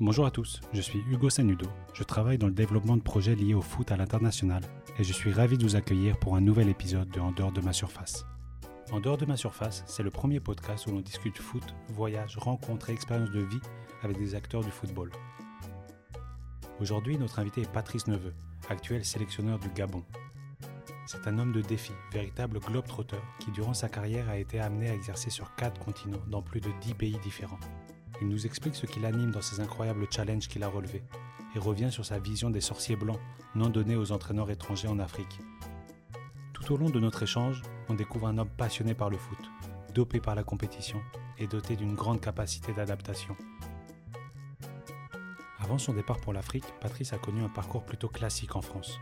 Bonjour à tous, je suis Hugo Sanudo. Je travaille dans le développement de projets liés au foot à l'international et je suis ravi de vous accueillir pour un nouvel épisode de En dehors de ma surface. En dehors de ma surface, c'est le premier podcast où l'on discute foot, voyage, rencontres et expériences de vie avec des acteurs du football. Aujourd'hui, notre invité est Patrice Neveu, actuel sélectionneur du Gabon. C'est un homme de défi, véritable globe-trotteur, qui durant sa carrière a été amené à exercer sur quatre continents dans plus de 10 pays différents. Il nous explique ce qui l'anime dans ces incroyables challenges qu'il a relevés et revient sur sa vision des sorciers blancs non donnés aux entraîneurs étrangers en Afrique. Tout au long de notre échange, on découvre un homme passionné par le foot, dopé par la compétition et doté d'une grande capacité d'adaptation. Avant son départ pour l'Afrique, Patrice a connu un parcours plutôt classique en France.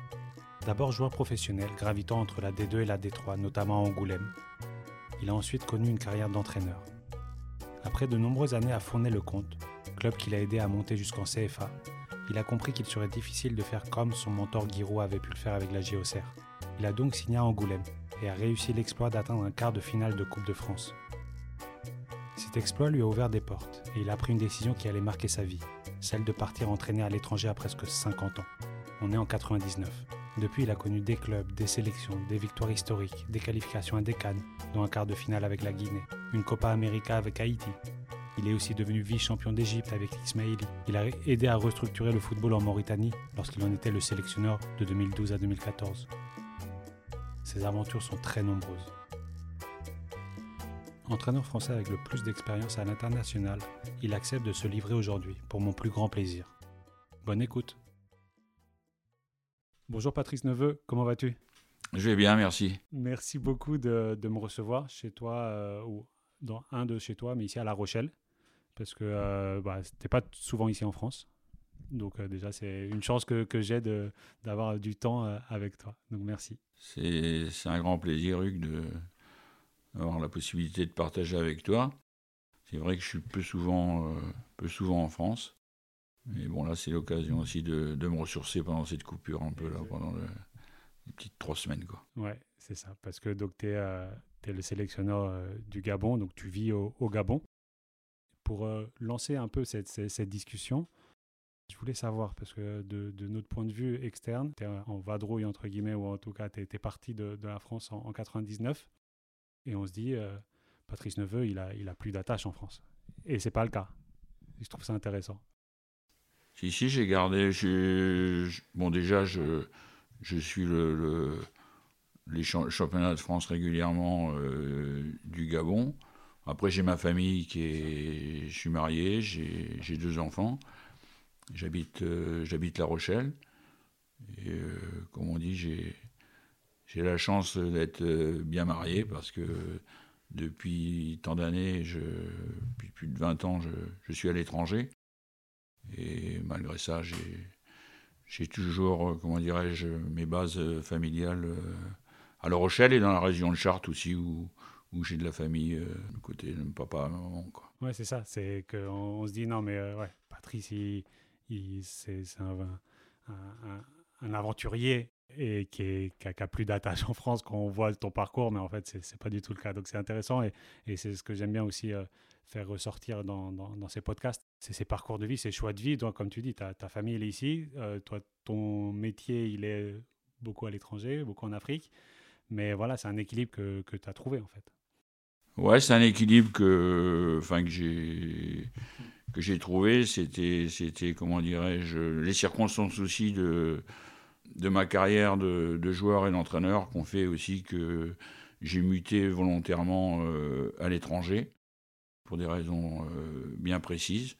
D'abord joueur professionnel, gravitant entre la D2 et la D3, notamment à Angoulême. Il a ensuite connu une carrière d'entraîneur. Après de nombreuses années à Fournay-le-Comte, club qu'il a aidé à monter jusqu'en CFA, il a compris qu'il serait difficile de faire comme son mentor Giroud avait pu le faire avec la JOCR. Il a donc signé à Angoulême et a réussi l'exploit d'atteindre un quart de finale de Coupe de France. Cet exploit lui a ouvert des portes et il a pris une décision qui allait marquer sa vie, celle de partir entraîner à l'étranger à presque 50 ans. On est en 99. Depuis, il a connu des clubs, des sélections, des victoires historiques, des qualifications à des Cannes, dont un quart de finale avec la Guinée, une Copa América avec Haïti. Il est aussi devenu vice-champion d'Égypte avec l'Ismaili. Il a aidé à restructurer le football en Mauritanie lorsqu'il en était le sélectionneur de 2012 à 2014. Ses aventures sont très nombreuses. Entraîneur français avec le plus d'expérience à l'international, il accepte de se livrer aujourd'hui pour mon plus grand plaisir. Bonne écoute. Bonjour Patrice Neveu, comment vas-tu? Je vais bien, merci. Merci beaucoup de, de me recevoir chez toi, euh, ou dans un de chez toi, mais ici à La Rochelle, parce que euh, bah, tu n'es pas souvent ici en France. Donc euh, déjà, c'est une chance que, que j'ai d'avoir du temps euh, avec toi. Donc merci. C'est un grand plaisir, Hugues, d'avoir la possibilité de partager avec toi. C'est vrai que je suis peu souvent, peu souvent en France. Mais bon, là, c'est l'occasion aussi de, de, me ressourcer pendant cette coupure, un peu, là, pendant le, les petites trois semaines. Quoi. Ouais, c'est ça. Parce que tu es, euh, es, le sélectionneur euh, du Gabon, donc tu vis au, au Gabon. Pour euh, lancer un peu cette, cette, cette, discussion, je voulais savoir, parce que de, de notre point de vue externe, tu es en vadrouille, entre guillemets, ou en tout cas, tu es, es, parti de, de, la France en, en 99, et on se dit, Patrice Neveu, il a, il a plus d'attache en France. Et c'est pas le cas. Je trouve ça intéressant. Si, si, j'ai gardé. Bon, déjà, je, suis le, le, les championnats de France régulièrement euh, du Gabon. Après, j'ai ma famille qui est. Je suis marié, j'ai deux enfants. J'habite euh, La Rochelle. Et euh, comme on dit, j'ai la chance d'être bien marié parce que depuis tant d'années, depuis plus de 20 ans, je suis à l'étranger. Et malgré ça, j'ai toujours, euh, comment dirais-je, mes bases euh, familiales à La Rochelle et dans la région de Chartres aussi, où, j'ai de la famille, euh, côté de papa, maman. Quoi. Ouais, c'est ça. C'est qu'on on se dit, non, mais euh, ouais, Patrice, c'est un, aventurier et qui, est, plus d'attache en France quand on voit ton parcours, mais en fait, c'est pas du tout le cas. Donc, c'est intéressant et, c'est ce que j'aime bien aussi euh, faire ressortir dans, dans, ces podcasts. C'est ces parcours de vie, ces choix de vie. Donc, comme tu dis, ta, ta famille, est ici. Euh, toi, ton métier, il est beaucoup à l'étranger, beaucoup en Afrique. Mais voilà, c'est un équilibre que, que tu as trouvé, en fait. Ouais, c'est un équilibre que, enfin, que j'ai que j'ai trouvé. C'était, c'était, comment dirais-je, les circonstances aussi de de ma carrière de, de joueur et d'entraîneur qu'on fait aussi que j'ai muté volontairement euh, à l'étranger pour des raisons euh, bien précises.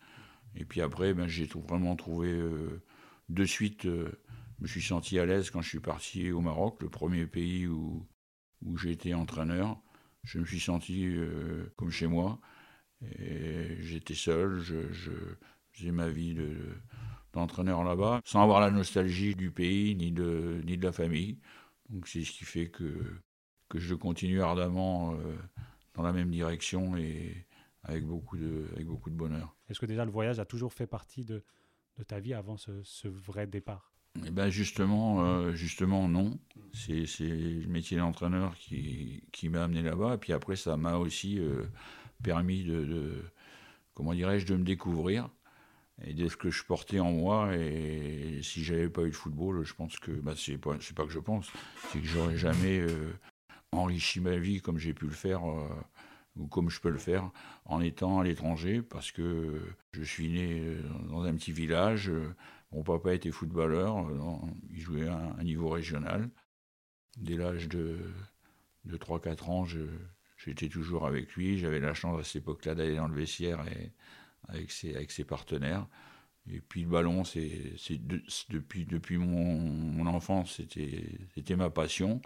Et puis après, ben, j'ai tout, vraiment trouvé euh, de suite. je me suis senti à l'aise quand je suis parti au Maroc, le premier pays où, où été entraîneur. Je me suis senti euh, comme chez moi. J'étais seul, je, je, faisais ma vie d'entraîneur de, là-bas, sans avoir la nostalgie du pays ni de, ni de la famille. Donc c'est ce qui fait que, que je continue ardemment euh, dans la même direction et avec beaucoup de, avec beaucoup de bonheur. Est-ce que déjà le voyage a toujours fait partie de, de ta vie avant ce, ce vrai départ? Eh ben justement, euh, justement non. C'est le métier d'entraîneur qui, qui m'a amené là-bas. Et puis après, ça m'a aussi euh, permis de, de comment dirais-je, de me découvrir. et de ce que je portais en moi. Et si j'avais pas eu de football, je pense que, bah, c'est pas, pas que je pense, c'est que j'aurais jamais euh, enrichi ma vie comme j'ai pu le faire, ou comme je peux le faire, en étant à l'étranger, parce que je suis né euh, dans un petit village. Mon papa était footballeur, il jouait à un niveau régional. Dès l'âge de, de 3-4 ans, j'étais toujours avec lui. J'avais la chance à cette époque-là d'aller dans le vestiaire et, avec ses, partenaires. Et puis le ballon, c'est depuis, mon enfance, c'était ma passion.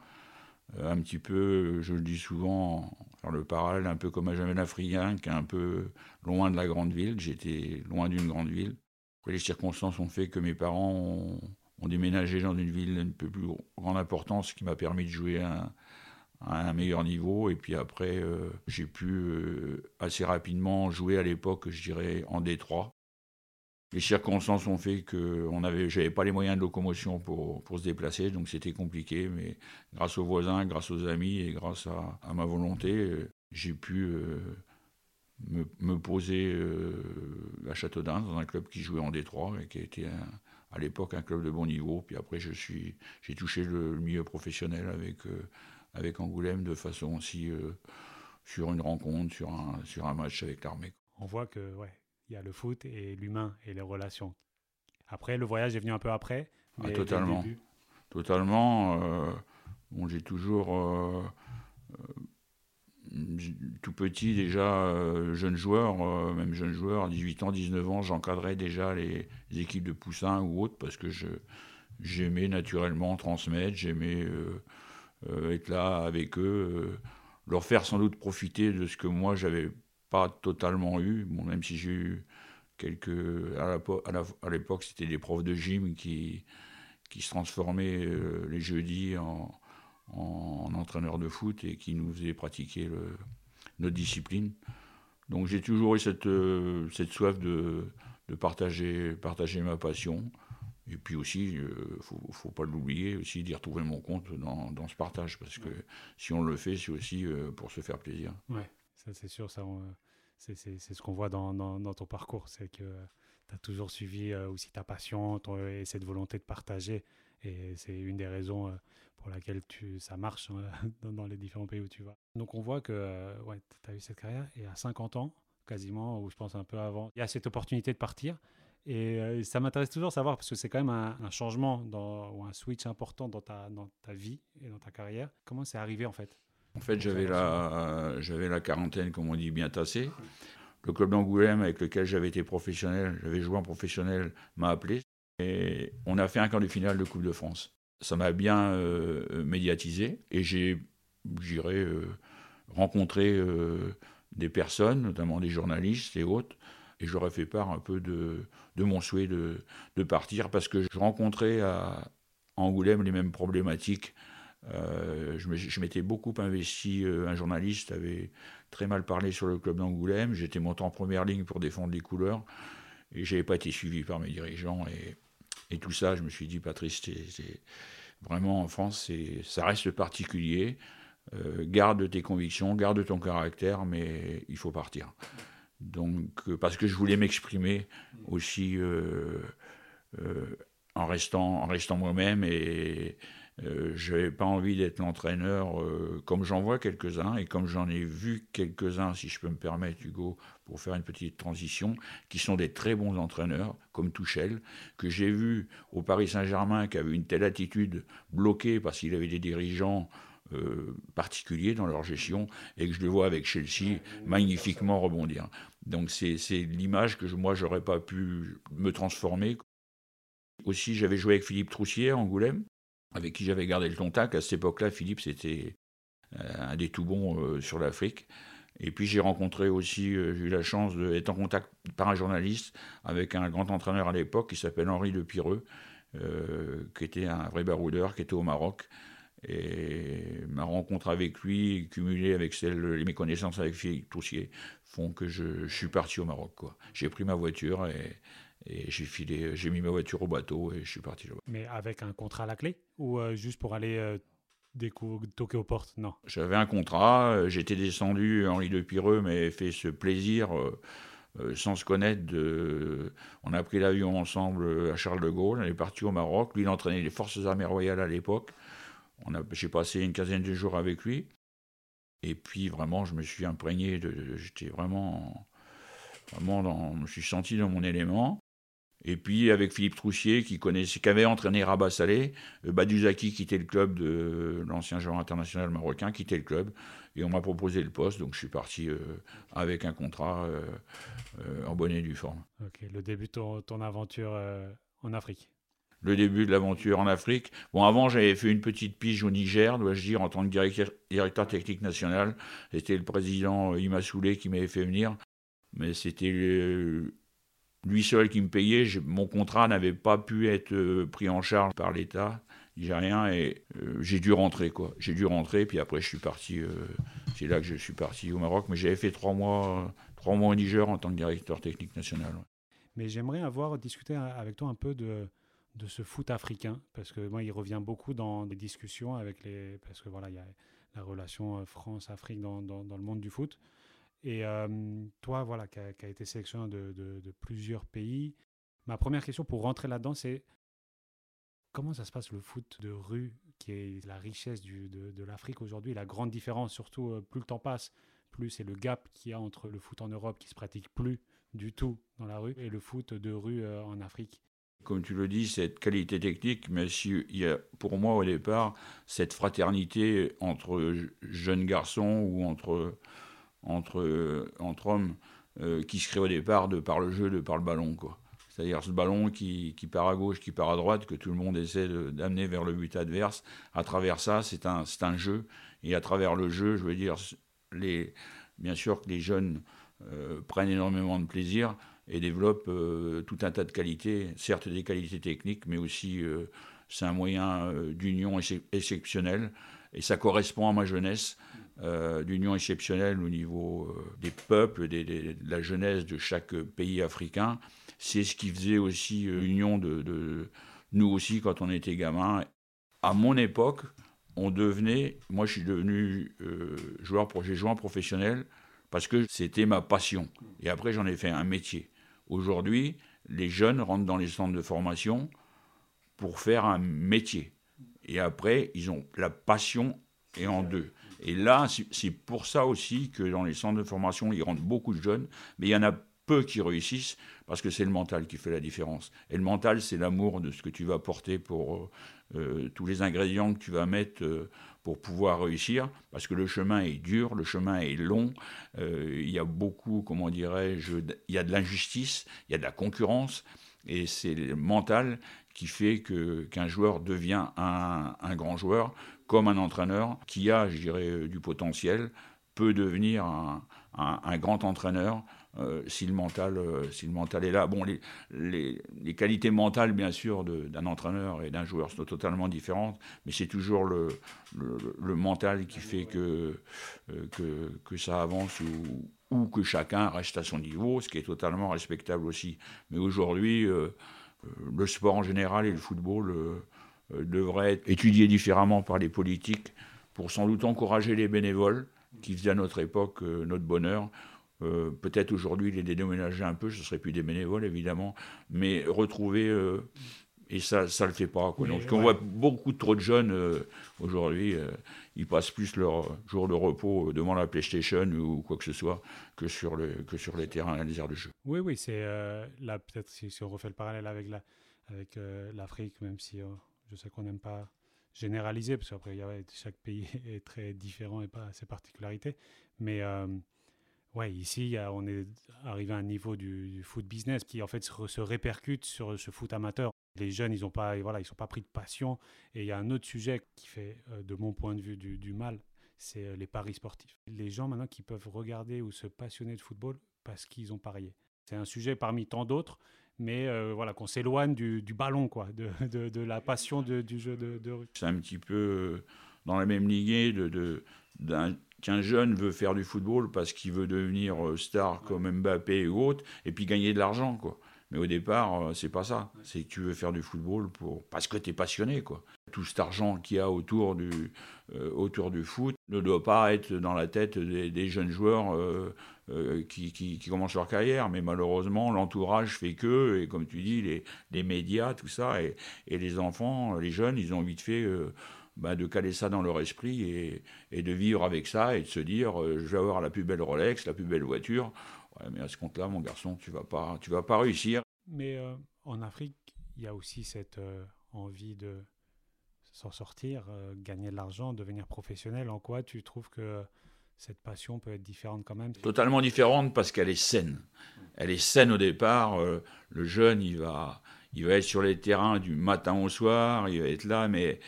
Euh, un petit peu, je le dis souvent, faire le parallèle, un peu comme un jamais africain, qui est un peu loin de la grande ville. J'étais loin d'une grande ville. Après, les circonstances ont fait que mes parents ont, déménagé dans une ville un peu plus grande importance, ce qui m'a permis de jouer à un meilleur niveau. Et puis après, euh, j'ai pu euh, assez rapidement jouer à l'époque, je dirais, en Détroit. Les circonstances ont fait que on avait, j'avais pas les moyens de locomotion pour, se déplacer, donc c'était compliqué. Mais grâce aux voisins, grâce aux amis et grâce à, ma volonté, euh, j'ai pu me, me, poser à Châteaudun dans un club qui jouait en Détroit et qui était à l'époque un club de bon niveau. Puis après, je suis, j'ai touché le, milieu professionnel avec avec Angoulême de façon aussi euh, sur une rencontre, sur un, sur un match avec l'armée. On voit que ouais, il y a le foot et l'humain et les relations. Après, le voyage est venu un peu après. Ah, totalement. Totalement. Euh, bon, j'ai toujours euh, tout petit déjà jeune joueur, même jeune joueur, à 18 ans, 19 ans, j'encadrais déjà les, équipes de poussins ou autres parce que j'aimais naturellement transmettre, j'aimais euh, être là avec eux, euh, leur faire sans doute profiter de ce que moi j'avais pas totalement eu, bon, même si j'ai eu quelques. À l'époque, c'était des profs de gym qui, qui se transformaient euh, les jeudis en, en, entraîneurs de foot et qui nous faisaient pratiquer notre discipline. Donc j'ai toujours eu cette, cette soif de, de partager, partager ma passion. Et puis aussi, il euh, ne faut, faut, pas l'oublier, aussi d'y retrouver mon compte dans, dans, ce partage, parce que si on le fait, c'est aussi euh, pour se faire plaisir. Ça c'est sûr, ça, c'est ce qu'on voit dans, dans, ton parcours, c'est que tu as toujours suivi euh, aussi ta passion et cette volonté de partager, et c'est une des raisons pour laquelle tu, ça marche hein, dans, les différents pays où tu vas. Donc on voit que ouais, tu as eu cette carrière, et à 50 ans, quasiment, ou je pense un peu avant, il y a cette opportunité de partir. Et euh, ça m'intéresse toujours de savoir, parce que c'est quand même un, changement dans, ou un switch important dans ta, dans ta vie et dans ta carrière. Comment c'est arrivé en fait? En fait, j'avais la, j'avais la quarantaine, comme on dit, bien tassée. Le club d'Angoulême, avec lequel j'avais été professionnel, j'avais joué en professionnel, m'a appelé. Et on a fait un quart de finale de Coupe de France. Ça m'a bien euh, médiatisé et j'ai, j'irai euh, rencontré des personnes, notamment des journalistes et autres, et j'aurais fait part un peu de, de mon souhait de, de, partir parce que je rencontrais à Angoulême les mêmes problématiques. Euh, je m'étais beaucoup investi, euh, un journaliste avait très mal parlé sur le club d'Angoulême, j'étais monté en première ligne pour défendre les couleurs et j'avais pas été suivi par mes dirigeants et, tout ça, je me suis dit Patrice, c'est vraiment en France, ça reste particulier. Euh, garde tes convictions, garde ton caractère, mais il faut partir. Donc, parce que je voulais m'exprimer aussi en restant, en restant moi-même et je n'avais pas envie d'être l'entraîneur comme j'en vois quelques-uns et comme j'en ai vu quelques-uns, si je peux me permettre, Hugo, pour faire une petite transition, qui sont des très bons entraîneurs, comme Touchel, que j'ai vu au Paris Saint-Germain, qui avait une telle attitude bloquée parce qu'il avait des dirigeants euh, particuliers dans leur gestion et que je le vois avec Chelsea magnifiquement rebondir. Donc c'est l'image que je, moi j'aurais pas pu me transformer. Aussi j'avais joué avec Philippe Troussier à Angoulême, avec qui j'avais gardé le contact. À cette époque-là, Philippe c'était euh, un des tout bons euh, sur l'Afrique. Et puis j'ai rencontré aussi, j'ai eu la chance d'être en contact par un journaliste avec un grand entraîneur à l'époque qui s'appelle Henri de Pireux, qui était un vrai baroudeur, qui était au Maroc, et ma rencontre avec lui, cumulée avec celle, mes connaissances avec Philippe Toussier, font que je, suis parti au Maroc. J'ai pris ma voiture et, j'ai filé, j'ai mis ma voiture au bateau et je suis parti là-bas. Mais avec un contrat à la clé ou euh, juste pour aller euh, toquer aux portes? Non. J'avais un contrat, euh, j'étais descendu, Henri de Pireux m'avait fait ce plaisir sans se connaître. De... On a pris l'avion ensemble à Charles de Gaulle, on est parti au Maroc. Lui, il entraînait les forces armées royales à l'époque. J'ai passé une quinzaine de jours avec lui. Et puis vraiment, je me suis imprégné de. J'étais vraiment. Vraiment, dans... je me suis senti dans mon élément. Et puis avec Philippe Troussier, qui, connaissait, qui avait entraîné Rabat Salé, euh, Baduzaki quittait le club de l'ancien joueur international marocain, quittait le club, et on m'a proposé le poste, donc je suis parti euh, avec un contrat euh, en bonne et due forme. Ok, le début de ton, ton aventure en Afrique le début de l'aventure en Afrique. Bon, avant, j'avais fait une petite pige au Niger, dois-je dire, en tant que directeur, technique national. C'était le président euh, Ima Soulé qui m'avait fait venir. Mais c'était euh, lui seul qui me payait. Mon contrat n'avait pas pu être euh, pris en charge par l'État nigérien et j'ai dû rentrer, quoi. J'ai dû rentrer, puis après, je suis parti. c'est là que je suis parti au Maroc. Mais j'avais fait trois mois, trois mois au Niger en tant que directeur technique national. Mais j'aimerais avoir discuté avec toi un peu de de ce foot africain Parce que moi, il revient beaucoup dans des discussions avec les. Parce que voilà, il y a la relation euh, France-Afrique dans, dans, le monde du foot. Et euh, toi, voilà, qui a, été sélectionné de, de, plusieurs pays, ma première question pour rentrer là-dedans, c'est comment ça se passe le foot de rue, qui est la richesse du, de, de l'Afrique aujourd'hui, la grande différence, surtout euh, plus le temps passe, plus c'est le gap qu'il y a entre le foot en Europe qui se pratique plus du tout dans la rue et le foot de rue en Afrique? Comme tu le dis, cette qualité technique, mais il y a pour moi au départ cette fraternité entre jeunes garçons ou entre, entre hommes euh, qui se crée au départ de par le jeu, de par le ballon. C'est-à-dire ce ballon qui, part à gauche, qui part à droite, que tout le monde essaie d'amener vers le but adverse. À travers ça, c'est un, jeu. Et à travers le jeu, je veux dire, bien sûr que les jeunes euh, prennent énormément de plaisir, et développe euh, tout un tas de qualités, certes des qualités techniques, mais aussi euh, c'est un moyen euh, d'union exceptionnel. Et ça correspond à ma jeunesse, d'union exceptionnelle au niveau des peuples, de la jeunesse de chaque pays africain. C'est ce qui faisait aussi l'union de, de, nous aussi quand on était gamin. À mon époque, on devenait, moi je suis devenu joueur, j'ai joué en professionnel parce que c'était ma passion. Et après j'en ai fait un métier. Aujourd'hui, les jeunes rentrent dans les centres de formation pour faire un métier. Et après, ils ont la passion et en deux. Et là, c'est pour ça aussi que dans les centres de formation, il rentrent beaucoup de jeunes, mais il y en a peu qui réussissent parce que c'est le mental qui fait la différence. Et le mental, c'est l'amour de ce que tu vas porter pour euh, tous les ingrédients que tu vas mettre euh, pour pouvoir réussir, parce que le chemin est dur, le chemin est long, euh, il y a beaucoup, comment dirais-je, il y a de l'injustice, il y a de la concurrence, et c'est le mental qui fait qu'un joueur devient un, grand joueur, comme un entraîneur qui a, je dirais, du potentiel, peut devenir un grand entraîneur euh, si, le mental, euh, si le mental est là. Bon, les, les, qualités mentales, bien sûr, d'un entraîneur et d'un joueur sont totalement différentes, mais c'est toujours le, le, mental qui fait que, euh, que, que, ça avance ou, ou, que chacun reste à son niveau, ce qui est totalement respectable aussi. Mais aujourd'hui, le sport en général et le football devraient être étudiés différemment par les politiques pour sans doute encourager les bénévoles qui faisaient à notre époque notre bonheur. Euh, peut-être aujourd'hui les déménager un peu, ce serait plus des bénévoles évidemment, mais retrouver euh, et ça ça le fait pas Donc on voit beaucoup trop de jeunes euh, aujourd'hui, ils passent plus leur jour de repos devant la PlayStation ou quoi que ce soit que sur le que sur les terrains les aires de jeu. Oui oui c'est là peut-être si, on refait le parallèle avec la avec l'Afrique, même si je sais qu'on n'aime pas généraliser parce qu'après chaque pays est très différent et pas ses particularités, mais Ouais, ici, on est arrivé à un niveau du, foot business qui en fait se, répercute sur ce foot amateur. Les jeunes, ils n'ont pas, voilà, sont pas pris de passion. Et il y a un autre sujet qui fait, euh, de mon point de vue, du, mal, c'est euh, les paris sportifs. Les gens maintenant qui peuvent regarder ou se passionner de football parce qu'ils ont parié. C'est un sujet parmi tant d'autres, mais euh, voilà, qu'on s'éloigne du, ballon, quoi, de, la passion du jeu de, de rue. C'est un petit peu dans la même lignée de, d'un qu'un jeune veut faire du football parce qu'il veut devenir euh, star comme Mbappé ou autre, et puis gagner de l'argent, quoi. Mais au départ, euh, c'est pas ça. C'est que tu veux faire du football pour parce que tu es passionné, quoi. Tout cet argent qu'il y a autour du, euh, autour du foot ne doit pas être dans la tête des, jeunes joueurs qui, qui, commencent leur carrière, mais malheureusement, l'entourage fait que, et comme tu dis, les, les médias, tout ça, et, et, les enfants, les jeunes, ils ont vite fait bah, de caler ça dans leur esprit et, et, de vivre avec ça et de se dire je vais avoir la plus belle Rolex, la plus belle voiture. Ouais, mais à ce compte-là, mon garçon, tu vas pas, tu vas pas réussir. Mais en Afrique, il y a aussi cette envie de s'en sortir, euh, gagner de l'argent, devenir professionnel En quoi tu trouves que cette passion peut être différente quand même? Totalement différente parce qu'elle est saine. Elle est saine au départ. Euh, le jeune, il va, il va être sur les terrains du matin au soir, il va être là, mais euh,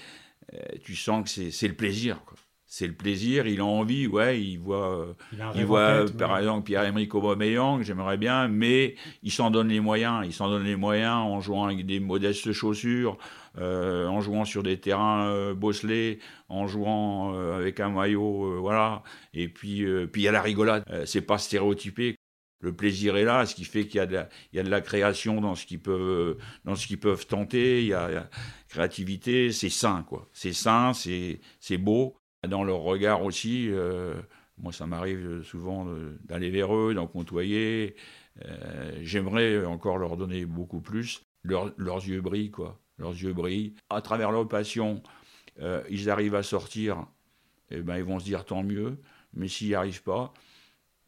tu sens que c'est le plaisir. C'est le plaisir, il a envie, ouais, il voit, il, voit par exemple Pierre-Emerick Aubameyang, j'aimerais bien, mais il s'en donne les moyens, il s'en donne les moyens en jouant avec des modestes chaussures, euh, en jouant sur des terrains euh, bosselés, en jouant euh, avec un maillot, voilà, et puis puis il y a la rigolade, c'est pas stéréotypé. Le plaisir est là, ce qui fait qu'il y, a de la, création dans ce qu'ils peuvent, tenter. Il y, a, créativité, c'est sain, quoi. C'est sain, c'est, beau. Dans leur regard aussi, euh, moi ça m'arrive souvent d'aller vers eux, d'en côtoyer. Euh, j'aimerais encore leur donner beaucoup plus. leurs yeux brillent, quoi. Leurs yeux brillent. À travers leur passion, euh, ils arrivent à sortir, eh ben, ils vont se dire tant mieux. Mais s'ils n'y arrivent pas,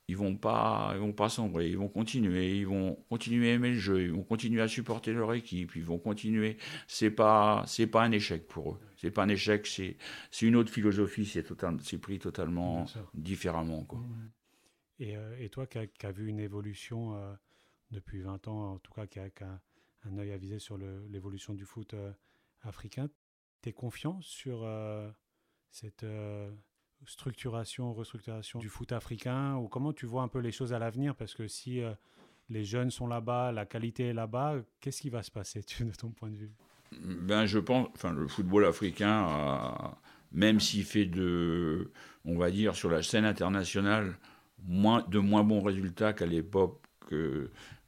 ils vont pas, ils vont pas sombrer, ils vont continuer, ils vont continuer à aimer le jeu, ils vont continuer à supporter leur équipe, ils vont continuer. C'est pas, c'est pas un échec pour eux. C'est pas un échec, c'est, c'est une autre philosophie, c'est total, c'est pris totalement différemment, quoi. Et, euh, et, toi qui as, vu une évolution euh, depuis 20 ans, en tout cas qui a, un œil avisé sur l'évolution du foot euh, africain, tu es confiant sur cette structuration, restructuration du foot africain ou comment tu vois un peu les choses à l'avenir? Parce que si euh, les jeunes sont là-bas, la qualité est là-bas, qu'est-ce qui va se passer de ton point de vue? Ben, Je pense, enfin, le football africain, même s'il fait de, on va dire, sur la scène internationale, moins, de moins bons résultats qu'à l'époque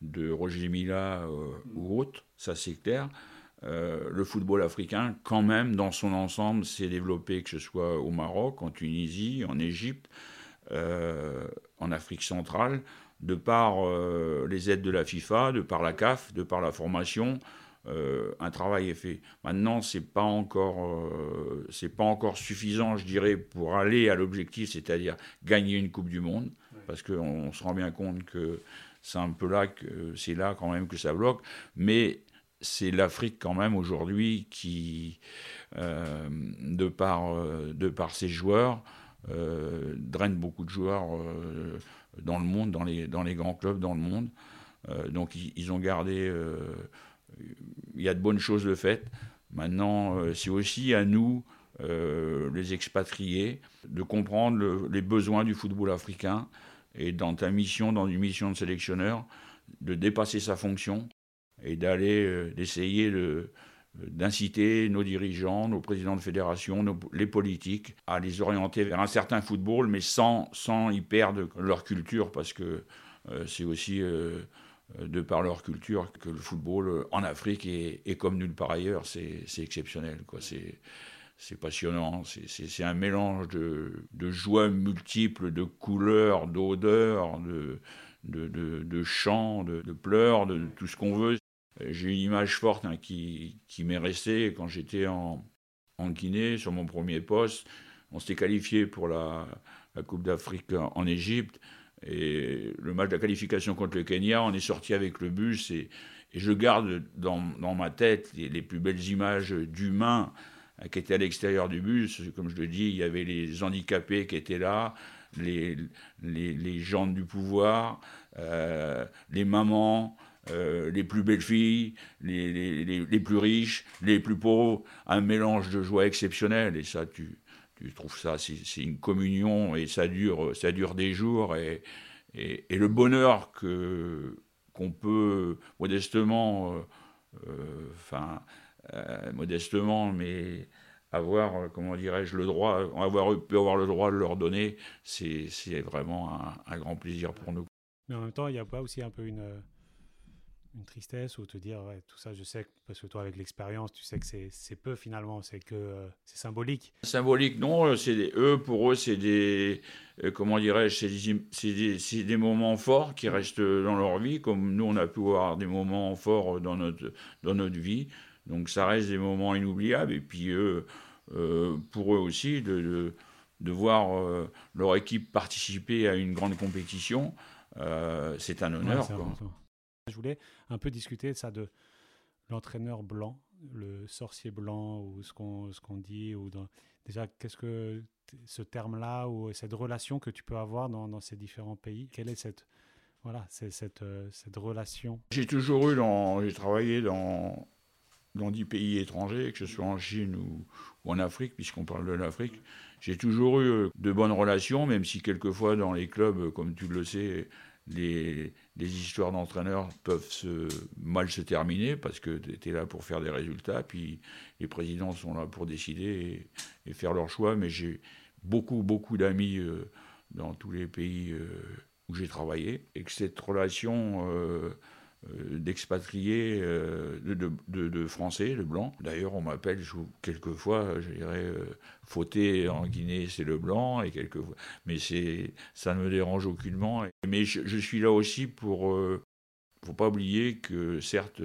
de Roger Mila euh, ou autre, ça c'est clair. Euh, le football africain, quand même, dans son ensemble, s'est développé, que ce soit au Maroc, en Tunisie, en Égypte, euh, en Afrique centrale, de par euh, les aides de la FIFA, de par la CAF, de par la formation. un travail est fait. Maintenant, c'est pas encore, c'est pas encore suffisant, je dirais, pour aller à l'objectif, c'est-à-dire gagner une Coupe du Monde, parce qu'on se rend bien compte que c'est un peu là que c'est là quand même que ça bloque. Mais c'est l'Afrique quand même aujourd'hui qui, euh, de, par, euh, de par ses joueurs, euh, draine beaucoup de joueurs dans le monde, dans les, dans les grands clubs dans le monde. donc ils, ont gardé, il y a de bonnes choses de fait. Maintenant, c'est aussi à nous, les expatriés, de comprendre les besoins du football africain et dans ta mission, dans une mission de sélectionneur, de dépasser sa fonction et d'aller, euh, d'essayer de, d'inciter nos dirigeants, nos présidents de fédération, les politiques à les orienter vers un certain football, mais sans, sans y perdre leur culture, parce que euh, c'est aussi euh, de par leur culture que le football en Afrique est, comme nulle part ailleurs, c'est, exceptionnel. Quoi. C'est, c'est passionnant, c'est, un mélange de, de joies multiples, de couleurs, d'odeurs, de, de, de, chants, de pleurs, de tout ce qu'on veut. J'ai une image forte hein, qui, qui m'est restée quand j'étais en, en, Guinée, sur mon premier poste. On s'était qualifié pour la, la Coupe d'Afrique en Égypte. Et le match de la qualification contre le Kenya, on est sorti avec le bus. Et, je garde dans, dans ma tête les, plus belles images d'humains hein, qui étaient à l'extérieur du bus. Comme je le dis, il y avait les handicapés qui étaient là, les, les, les gens du pouvoir, euh, les mamans. Euh, les plus belles filles, les, les, les, plus riches, les plus pauvres, un mélange de joie exceptionnel. Et ça, tu, tu trouves ça, c'est une communion et ça dure, ça dure des jours. Et, et, et le bonheur que qu'on peut modestement, euh, euh, enfin, modestement, mais avoir, comment dirais-je, le droit, avoir pu avoir le droit de leur donner, c'est vraiment un, un, grand plaisir pour nous. Mais en même temps, il n'y a pas aussi un peu une une tristesse ou te dire ouais, tout ça je sais parce que toi avec l'expérience tu sais que c'est peu finalement c'est que euh, c'est symbolique. Symbolique non euh, c'est eux pour eux c'est des euh, comment dirais-je c'est des, des, moments forts qui restent dans leur vie comme nous on a pu avoir des moments forts dans notre dans notre vie. Donc ça reste des moments inoubliables. Et puis eux pour eux aussi de, de, voir leur équipe participer à une grande compétition c'est un honneur je voulais un peu discuter de ça, de l'entraîneur blanc, le sorcier blanc, ou ce qu'on qu'on dit, ou déjà, qu'est-ce que ce terme-là, ou cette relation que tu peux avoir dans, ces différents pays, quelle est cette, voilà, c'est cette, euh, cette relation? J'ai toujours eu, j'ai travaillé dans, dans 10 pays étrangers, que ce soit en Chine ou, en Afrique, puisqu'on parle de l'Afrique. J'ai toujours eu de bonnes relations, même si quelquefois dans les clubs, comme tu le sais, les, histoires d'entraîneurs peuvent mal se terminer parce que tu es là pour faire des résultats, puis les présidents sont là pour décider et, faire leur choix. Mais j'ai beaucoup, beaucoup d'amis euh, dans tous les pays euh, où j'ai travaillé et que cette relation euh, d'expatriés euh, de, Français, de Blancs. D'ailleurs, on m'appelle quelquefois, je dirais, euh, fauté en Guinée, c'est le Blanc, et quelquefois. Mais ça ne me dérange aucunement. Mais je, suis là aussi pour. ne faut pas oublier que, certes,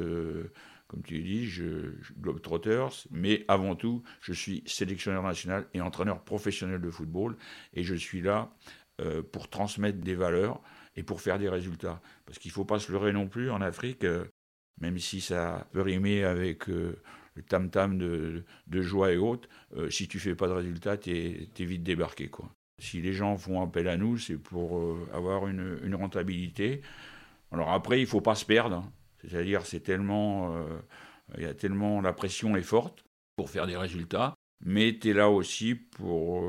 comme tu dis, je, je Globetrotters, mais avant tout, je suis sélectionneur national et entraîneur professionnel de football, et je suis là pour transmettre des valeurs et pour faire des résultats. Parce qu'il ne faut pas se leurrer non plus en Afrique, euh, même si ça peut rimer avec euh, le tam-tam de, de, joie et autres, euh, si tu fais pas de résultats, tu es, vite débarqué. Quoi. Si les gens font appel à nous, c'est pour avoir une, rentabilité. Alors après, il ne faut pas se perdre. Hein. C'est-à-dire, c'est tellement, il y a tellement, la pression est forte pour faire des résultats. Mais tu es là aussi pour...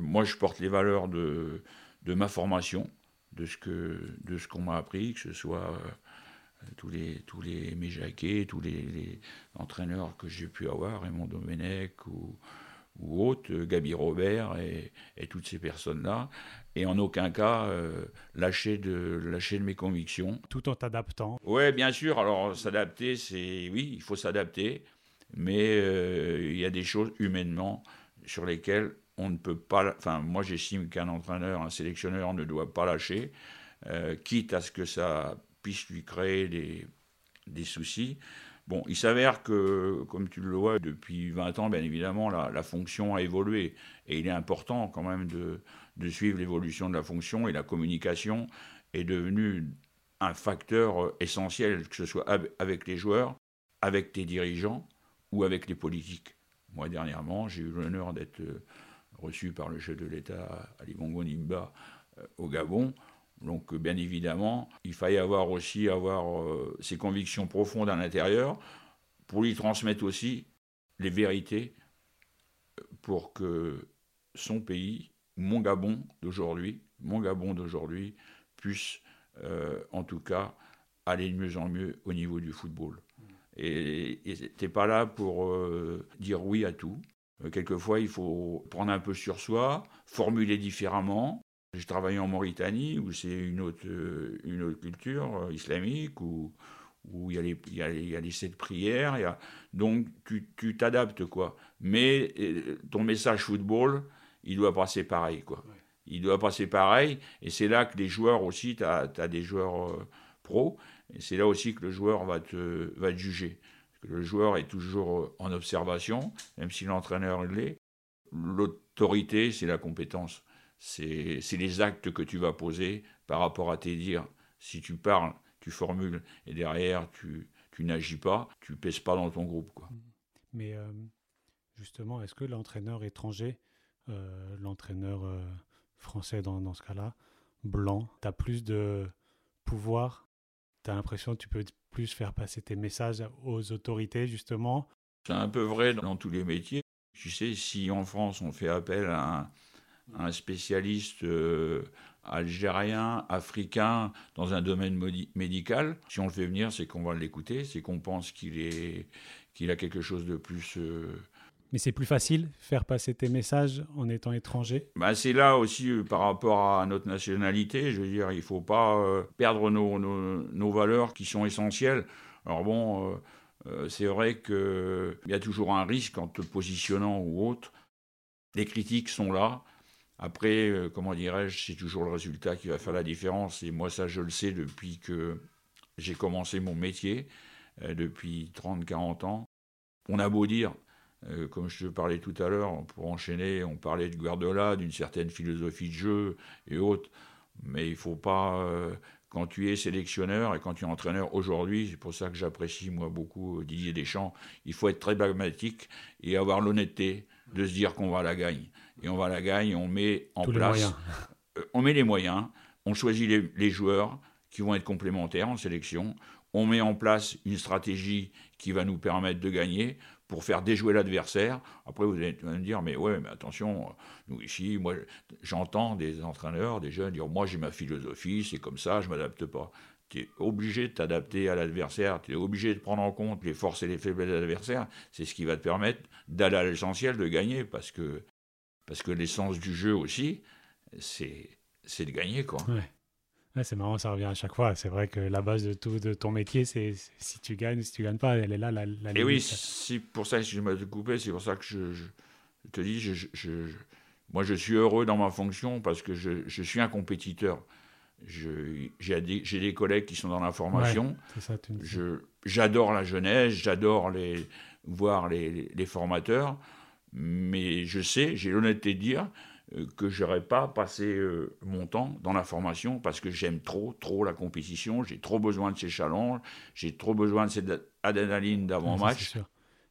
moi, je porte les valeurs de ma formation de ce que de ce qu'on m'a appris, que ce soit euh, tous les tous les Méjaquets, tous les, entraîneurs que j'ai pu avoir, Raymond Domenech ou ou autres, Gabi Robert et, et toutes ces personnes-là, et en aucun cas euh, lâcher, de, lâcher de mes convictions. Tout en t'adaptant Oui, bien sûr. Alors, s'adapter, c'est. Oui, il faut s'adapter, mais euh, il y a des choses humainement sur lesquelles on ne peut pas. Enfin, moi, j'estime qu'un entraîneur, un sélectionneur ne doit pas lâcher, euh, quitte à ce que ça puisse lui créer des, des soucis. Bon, il s'avère que, comme tu le vois, depuis 20 ans, bien évidemment, la, fonction a évolué. Et il est important quand même de, de suivre l'évolution de la fonction et la communication est devenue un facteur essentiel, que ce soit avec les joueurs, avec tes dirigeants ou avec les politiques. Moi, dernièrement, j'ai eu l'honneur d'être reçu par le chef de l'État Ali Bongo Nimba euh, au Gabon. Donc bien évidemment, il fallait avoir aussi avoir euh, ses convictions profondes à l'intérieur pour lui transmettre aussi les vérités euh, pour que son pays, mon Gabon d'aujourd'hui, mon Gabon d'aujourd'hui, puisse en tout cas aller de mieux en mieux au niveau du football. Et tu n'es pas là pour dire oui à tout. Euh, quelquefois, il faut prendre un peu sur soi, formuler différemment. J'ai travaillé en Mauritanie, où c'est une autre, euh, une autre culture euh, islamique, où, où il, y a les, il, y a il y a les sept prières. Il y a... Donc, tu t'adaptes, quoi. Mais ton message football, il doit passer pareil, quoi. Il doit passer pareil. Et c'est là que les joueurs aussi, tu as, as, des joueurs pros, et c'est là aussi que le joueur va te, va te juger le joueur est toujours en observation, même si l'entraîneur l'est. L'autorité, c'est la compétence. C'est les actes que tu vas poser par rapport à tes dires. Si tu parles, tu formules, et derrière, tu, tu n'agis pas, tu pèses pas dans ton groupe. Quoi. Mais euh, justement, est-ce que l'entraîneur étranger, euh, l'entraîneur euh, français dans, dans ce cas-là, blanc, tu as plus de pouvoir? Tu as l'impression que tu peux plus faire passer tes messages aux autorités, justement. C'est un peu vrai dans tous les métiers. Tu sais, si en France on fait appel à un, spécialiste euh, algérien, africain, dans un domaine médical, si on le fait venir, c'est qu'on va l'écouter, c'est qu'on pense qu'il a quelque chose de plus euh, Mais c'est plus facile faire passer tes messages en étant étranger bah, C'est là aussi euh, par rapport à notre nationalité. Je veux dire, il ne faut pas euh, perdre nos, nos, valeurs qui sont essentielles. Alors bon, euh, c'est vrai qu'il y a toujours un risque en te positionnant ou autre. Les critiques sont là. Après, comment dirais-je, c'est toujours le résultat qui va faire la différence. Et moi, ça, je le sais depuis que j'ai commencé mon métier, depuis 30-40 ans. On a beau dire, euh, comme je te parlais tout à l'heure, pour enchaîner, on parlait de Guardiola, d'une certaine philosophie de jeu et autres. Mais il ne faut pas, euh, quand tu es sélectionneur et quand tu es entraîneur aujourd'hui, c'est pour ça que j'apprécie moi beaucoup Didier Deschamps, il faut être très pragmatique et avoir l'honnêteté de se dire qu'on va la gagner. Et on va la gagner, on met en place. Euh, on met les moyens, on choisit les, les joueurs qui vont être complémentaires en sélection, on met en place une stratégie qui va nous permettre de gagner pour faire déjouer l'adversaire. Après, vous allez me dire, mais ouais, mais attention, nous ici, moi, j'entends des entraîneurs, des jeunes dire, moi j'ai ma philosophie, c'est comme ça, je m'adapte pas. Tu es obligé de t'adapter à l'adversaire, tu es obligé de prendre en compte les forces et les faiblesses de l'adversaire. C'est ce qui va te permettre d'aller à l'essentiel, de gagner, parce que, parce que l'essence du jeu aussi, c'est de gagner, quoi c'est marrant, ça revient à chaque fois. C'est vrai que la base de tout de ton métier, c'est si tu gagnes, si tu gagnes pas, elle est là. La, la Et oui, c'est pour ça que je me coupé, c'est pour ça que je, te dis, je, moi je suis heureux dans ma fonction parce que je, suis un compétiteur. J'ai des, des, collègues qui sont dans la formation. J'adore la jeunesse, j'adore les, voir les, les formateurs, mais je sais, j'ai l'honnêteté de dire que j'aurais pas passé euh, mon temps dans la formation parce que j'aime trop, trop la compétition, j'ai trop besoin de ces challenges, j'ai trop besoin de cette adrénaline d'avant-match.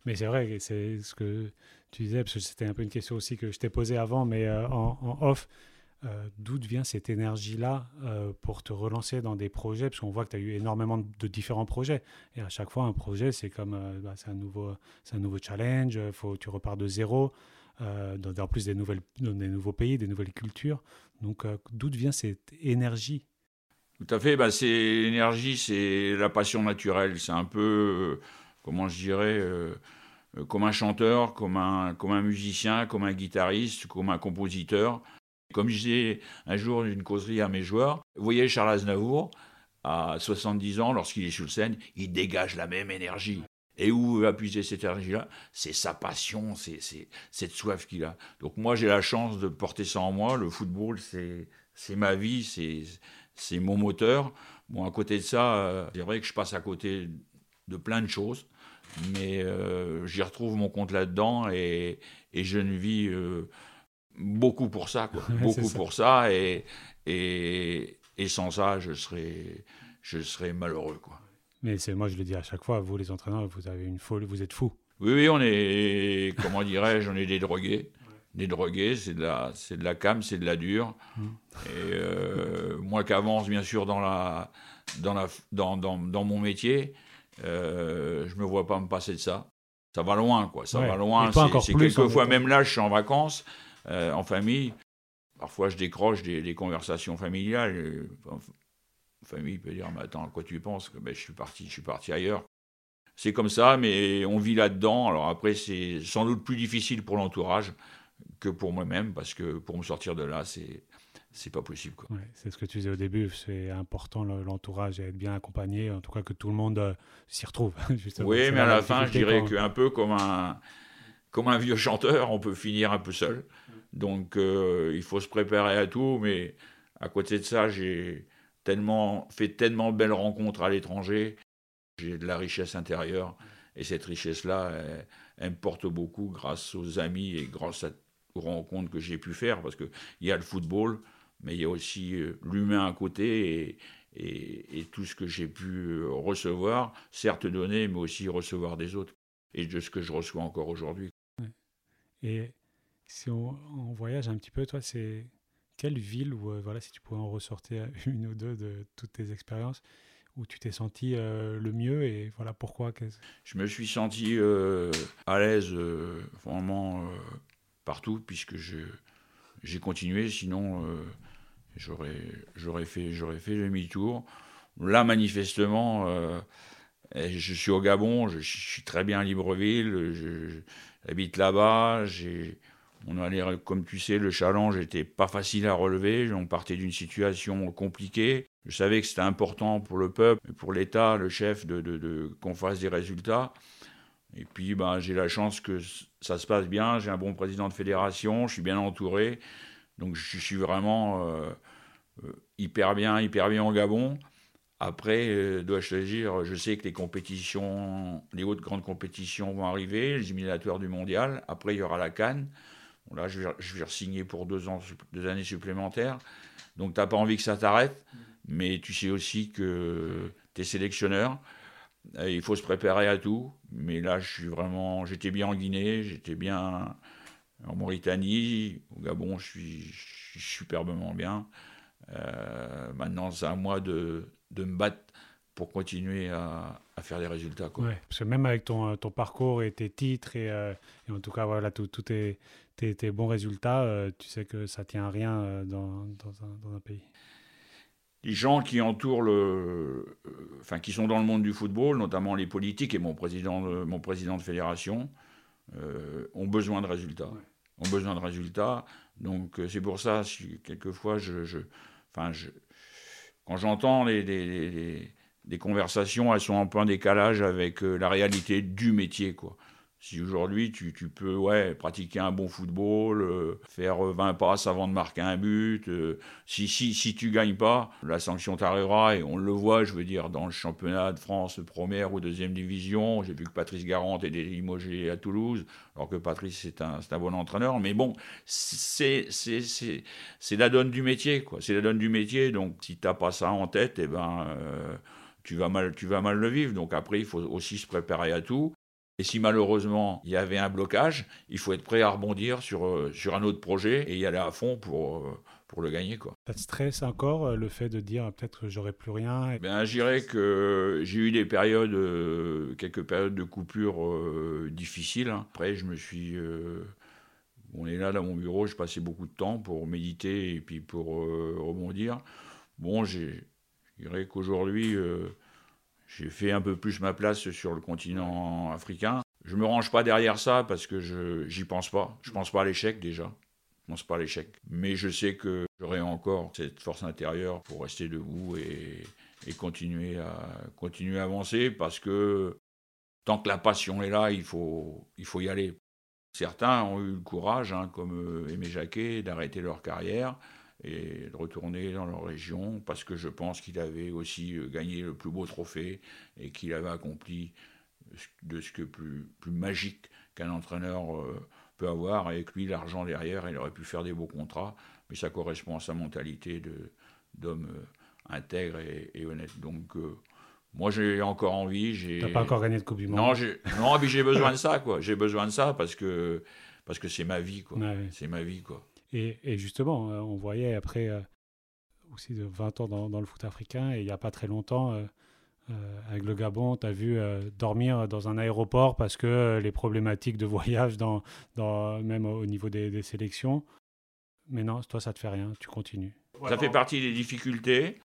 mais c'est vrai, c'est ce que tu disais, parce que c'était un peu une question aussi que je t'ai posée avant, mais euh, en, off, d'où vient cette énergie-là pour te relancer dans des projets? Parce qu'on voit que tu as eu énormément de différents projets. Et à chaque fois, un projet, c'est comme bah, c'est un, nouveau, un nouveau challenge, faut, tu repars de zéro euh, en plus des nouveaux pays, des nouvelles cultures. Donc euh, d'où vient cette énergie? Tout à fait, bah, c'est l'énergie, c'est la passion naturelle. C'est un peu, euh, comment je dirais, euh, comme un chanteur, comme un, comme un musicien, comme un guitariste, comme un compositeur. Comme je disais un jour d'une causerie à mes joueurs, vous voyez Charles Aznavour, à 70 ans, lorsqu'il est sur scène, il dégage la même énergie. Et où va puiser cette énergie-là C'est sa passion, c'est cette soif qu'il a. Donc moi, j'ai la chance de porter ça en moi. Le football, c'est ma vie, c'est mon moteur. Bon, à côté de ça, euh, c'est vrai que je passe à côté de plein de choses, mais euh, j'y retrouve mon compte là-dedans et, et, je ne vis euh, beaucoup pour ça, quoi. beaucoup pour ça, et, et, et, sans ça, je serais, je serais malheureux, quoi. Mais c'est moi, je le dis à chaque fois, vous les entraîneurs, vous avez une folie, vous êtes fous. Oui, oui, on est, comment dirais-je, on est des drogués. Des drogués, c'est de la, c'est de la cam, c'est de la dure. Mmh. Et euh, moi qui avance bien sûr dans la, dans la, dans, dans, dans mon métier, euh, je me vois pas me passer de ça. Ça va loin, quoi. Ça va loin. C'est quelquefois même là, je suis en vacances, euh, en famille. Parfois, je décroche des, des conversations familiales famille peut dire, mais attends, à quoi tu penses? Ben, Je suis parti, je suis parti ailleurs. C'est comme ça, mais on vit là-dedans. Alors après, c'est sans doute plus difficile pour l'entourage que pour moi-même, parce que pour me sortir de là, c'est c'est pas possible. c'est ce que tu disais au début, c'est important l'entourage et être bien accompagné, en tout cas que tout le monde euh, s'y retrouve. oui, mais à la, fin, je dirais qu'un peu comme un, comme un vieux chanteur, on peut finir un peu seul. Donc euh, il faut se préparer à tout, mais à côté de ça, j'ai tellement, fait tellement belles rencontres à l'étranger. J'ai de la richesse intérieure. Et cette richesse-là, elle, me porte beaucoup grâce aux amis et grâce aux rencontres que j'ai pu faire. Parce qu'il y a le football, mais il y a aussi euh, l'humain à côté et, tout ce que j'ai pu euh, recevoir, certes donner, mais aussi recevoir des autres. Et de ce que je reçois encore aujourd'hui. Et si on, voyage un petit peu, toi, c'est quelle ville, ou euh, voilà, si tu pouvais en ressortir une ou deux de toutes tes expériences, où tu t'es senti euh, le mieux et voilà pourquoi Je me suis senti euh, à l'aise vraiment partout puisque j'ai continué, sinon j'aurais fait, fait demi-tour. Là, manifestement, je suis au Gabon, je, suis très bien à Libreville, j'habite là-bas, on allait, comme tu sais, le challenge n'était pas facile à relever. On partait d'une situation compliquée. Je savais que c'était important pour le peuple, pour l'État, le chef, de, qu'on fasse des résultats. Et puis, ben, j'ai la chance que ça se passe bien. J'ai un bon président de fédération, je suis bien entouré. Donc, je suis vraiment euh, euh, hyper bien, hyper bien au Gabon. Après, euh, dois-je dire, je sais que les compétitions, les hautes grandes compétitions vont arriver, les éliminatoires du mondial. Après, il y aura la Cannes. Là, je vais, je signer pour deux, ans, deux années supplémentaires. Donc, tu n'as pas envie que ça t'arrête. Mais tu sais aussi que tu es sélectionneur. Il faut se préparer à tout. Mais là, je suis vraiment. J'étais bien en Guinée, j'étais bien en Mauritanie. Au Gabon, je suis, je suis superbement bien. Euh, maintenant, c'est à moi de, de, me battre pour continuer à, à faire des résultats. Quoi. parce que même avec ton, ton, parcours et tes titres, et, euh, et en tout cas, voilà, tous tes, tes, tes, bons résultats, euh, tu sais que ça tient à rien dans, dans, un, dans, un, pays. Les gens qui entourent le. Enfin, qui sont dans le monde du football, notamment les politiques et mon président de, mon président de fédération, ont besoin de résultats. Ont besoin de résultats. Donc, c'est pour ça, si, quelquefois, je, je Enfin, quand j'entends les, des conversations, elles sont un peu en décalage avec euh, la réalité du métier, quoi. Si aujourd'hui tu, peux pratiquer un bon football, euh, faire 20 passes avant de marquer un but, euh, si, si, si tu gagnes pas, la sanction t'arrivera et on le voit, je veux dire, dans le championnat de France première ou deuxième division. J'ai vu que Patrice Garante est limogé à Toulouse, alors que Patrice c'est un, bon entraîneur. Mais bon, c'est la donne du métier, quoi. C'est la donne du métier. Donc si t'as pas ça en tête, eh ben. Euh, tu vas, mal, tu vas mal le vivre. Donc après, il faut aussi se préparer à tout. Et si malheureusement il y avait un blocage, il faut être prêt à rebondir sur, euh, sur un autre projet et y aller à fond pour, euh, pour le gagner. Quoi. Ça te stresse encore euh, le fait de dire peut-être que j'aurai plus rien ben, Je dirais que j'ai eu des périodes, quelques périodes de coupure difficiles. Hein. Après, je me suis. on est là dans mon bureau, je passais beaucoup de temps pour méditer et puis pour rebondir. Bon, je dirais qu'aujourd'hui j'ai fait un peu plus ma place sur le continent africain. Je me range pas derrière ça parce que je j'y pense pas. Je pense pas à l'échec déjà. Je pense pas à l'échec. Mais je sais que j'aurai encore cette force intérieure pour rester debout et, et, continuer à continuer à avancer parce que tant que la passion est là, il faut il faut y aller. Certains ont eu le courage, hein, comme Aimé Jacquet, d'arrêter leur carrière et de retourner dans leur région parce que je pense qu'il avait aussi euh, gagné le plus beau trophée et qu'il avait accompli de ce que plus, plus magique qu'un entraîneur euh, peut avoir. Avec lui, l'argent derrière, il aurait pu faire des beaux contrats, mais ça correspond à sa mentalité d'homme euh, intègre et, honnête. Donc, moi, j'ai encore envie. J'ai... T'as pas encore gagné de Coupe du Monde Non, j'ai, non mais j'ai besoin de ça, quoi. J'ai besoin de ça parce que, parce que c'est ma vie, quoi. C'est ma vie, quoi. Et, justement, euh, on voyait après euh, aussi de 20 ans dans, le foot africain, et il n'y a pas très longtemps, euh, avec le Gabon, tu as vu dormir dans un aéroport parce que les problématiques de voyage, même au niveau des, sélections. Mais non, toi, ça te fait rien, tu continues. Ça fait partie des difficultés.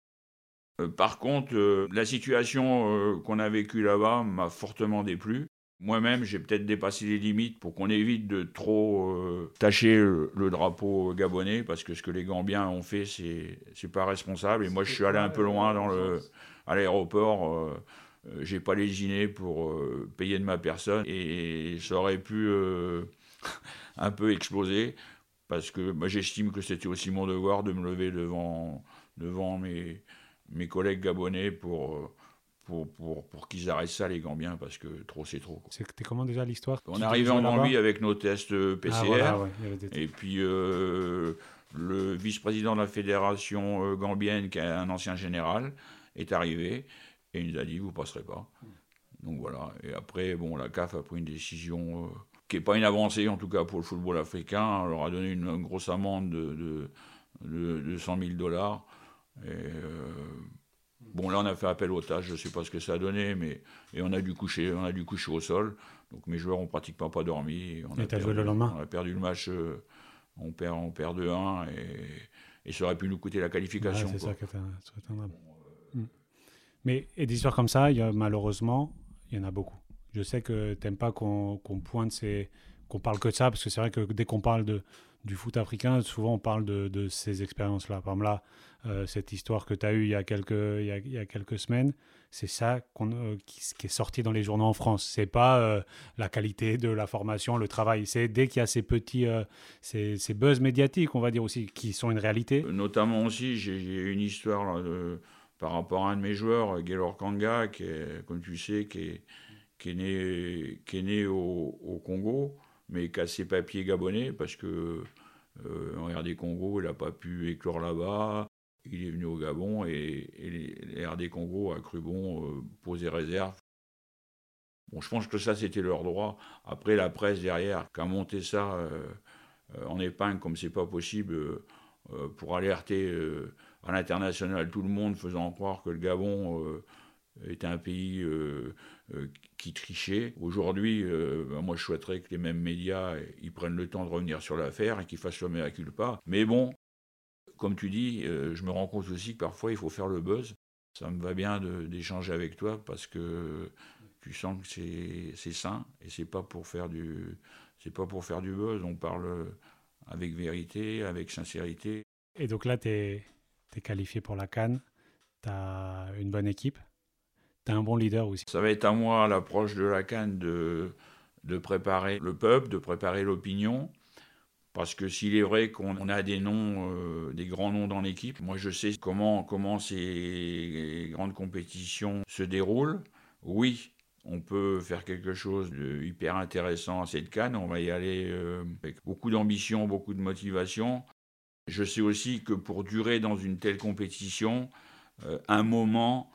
par contre, la situation qu'on a vécue là-bas m'a fortement déplu. Moi-même, j'ai peut-être dépassé les limites pour qu'on évite de trop euh, tâcher le, drapeau gabonais, parce que ce que les Gambiens ont fait, c'est, c'est pas responsable. Et moi, je suis allé un peu loin dans le, à l'aéroport. Euh, euh, j'ai pas lésiné pour payer de ma personne et ça aurait pu un peu exploser parce que moi j'estime que c'était aussi mon devoir de me lever devant, devant mes, mes collègues gabonais pour pour, pour, pour qu'ils arrêtent ça, les Gambiens, parce que trop, c'est trop. C'était comment déjà l'histoire On arrivait en Gambie avec nos tests euh, PCR, ah, et puis euh, le vice-président de la fédération euh, gambienne, qui est un ancien général, est arrivé, et il nous a dit, vous passerez pas. Donc voilà, et après, bon, la CAF a pris une décision qui n'est pas une avancée, en tout cas pour le football africain, on leur a donné une, grosse amende de, de, de, 100 000 dollars, et Bon, là, on a fait appel aux tâches, je ne sais pas ce que ça a donné, mais et on a dû coucher, on a dû coucher au sol. Donc mes joueurs ont pratiquement pas dormi. On et as joué le lendemain On a perdu le match, euh, on perd, on perd 2-1 et, et, ça aurait pu nous coûter la qualification. c'est ça qui est un, drame. Mm. Mais et des histoires comme ça, il y a, malheureusement, il y en a beaucoup. Je sais que tu n'aimes pas qu'on pointe ces, qu'on parle que de ça, parce que c'est vrai que dès qu'on parle de, du foot africain, souvent on parle de, de ces expériences-là. Par exemple, là, euh, cette histoire que tu as eue il y a quelques, il y a, quelques semaines, c'est ça euh, qui, est sorti dans les journaux en France. C'est pas euh, la qualité de la formation, le travail. C'est dès qu'il y a ces petits, ces, buzz médiatiques, on va dire aussi, qui sont une réalité. Notamment aussi, j'ai une histoire par rapport à un de mes joueurs, Gaylor Kanga, qui est, comme tu sais, qui est, qui est né, qui est né au, au Congo mais qui a ses papiers gabonais parce que euh, en RD Congo, il n'a pas pu éclore là-bas. Il est venu au Gabon et, RD Congo a cru bon euh, poser réserve. Bon, je pense que ça, c'était leur droit. Après, la presse derrière, qui a monté ça euh, en épingle comme c'est pas possible pour alerter à l'international tout le monde, faisant croire que le Gabon était un pays euh, euh, qui trichait. Aujourd'hui, euh, ben, moi je souhaiterais que les mêmes médias ils prennent le temps de revenir sur l'affaire et qu'ils fassent le mea culpa. Mais bon, comme tu dis, je me rends compte aussi que parfois il faut faire le buzz. Ça me va bien d'échanger avec toi parce que tu sens que c'est sain et c'est pas pour faire du c'est pas pour faire du buzz. On parle avec vérité, avec sincérité. Et donc là, tu es, es, qualifié pour la Cannes. Tu as une bonne équipe un bon leader aussi. Ça va être à moi, l'approche de la Cannes, de, de préparer le peuple, de préparer l'opinion. Parce que s'il est vrai qu'on a des noms, euh, des grands noms dans l'équipe, moi je sais comment, comment ces grandes compétitions se déroulent. Oui, on peut faire quelque chose de hyper intéressant à cette canne. On va y aller euh, avec beaucoup d'ambition, beaucoup de motivation. Je sais aussi que pour durer dans une telle compétition, euh, un moment,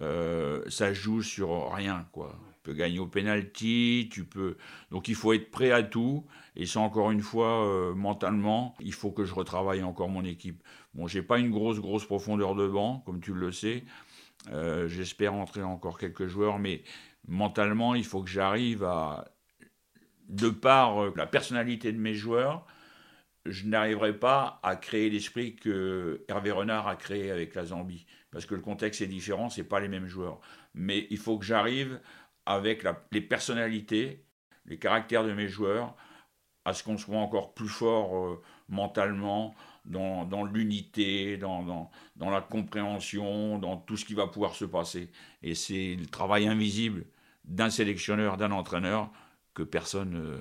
euh, ça joue sur rien, quoi. Tu peux gagner au penalty, tu peux. Donc il faut être prêt à tout. Et ça, encore une fois, euh, mentalement, il faut que je retravaille encore mon équipe. Bon, j'ai pas une grosse, grosse profondeur de banc, comme tu le sais. Euh, j'espère entrer encore quelques joueurs, mais mentalement, il faut que j'arrive à. De par la personnalité de mes joueurs, je n'arriverai pas à créer l'esprit que Hervé Renard a créé avec la Zambie parce que le contexte est différent, c'est pas les mêmes joueurs. Mais il faut que j'arrive avec les personnalités, les caractères de mes joueurs, à ce qu'on soit encore plus fort euh, mentalement, dans, l'unité, dans, la compréhension, dans tout ce qui va pouvoir se passer. Et c'est le travail invisible d'un sélectionneur, d'un entraîneur, que personne, euh,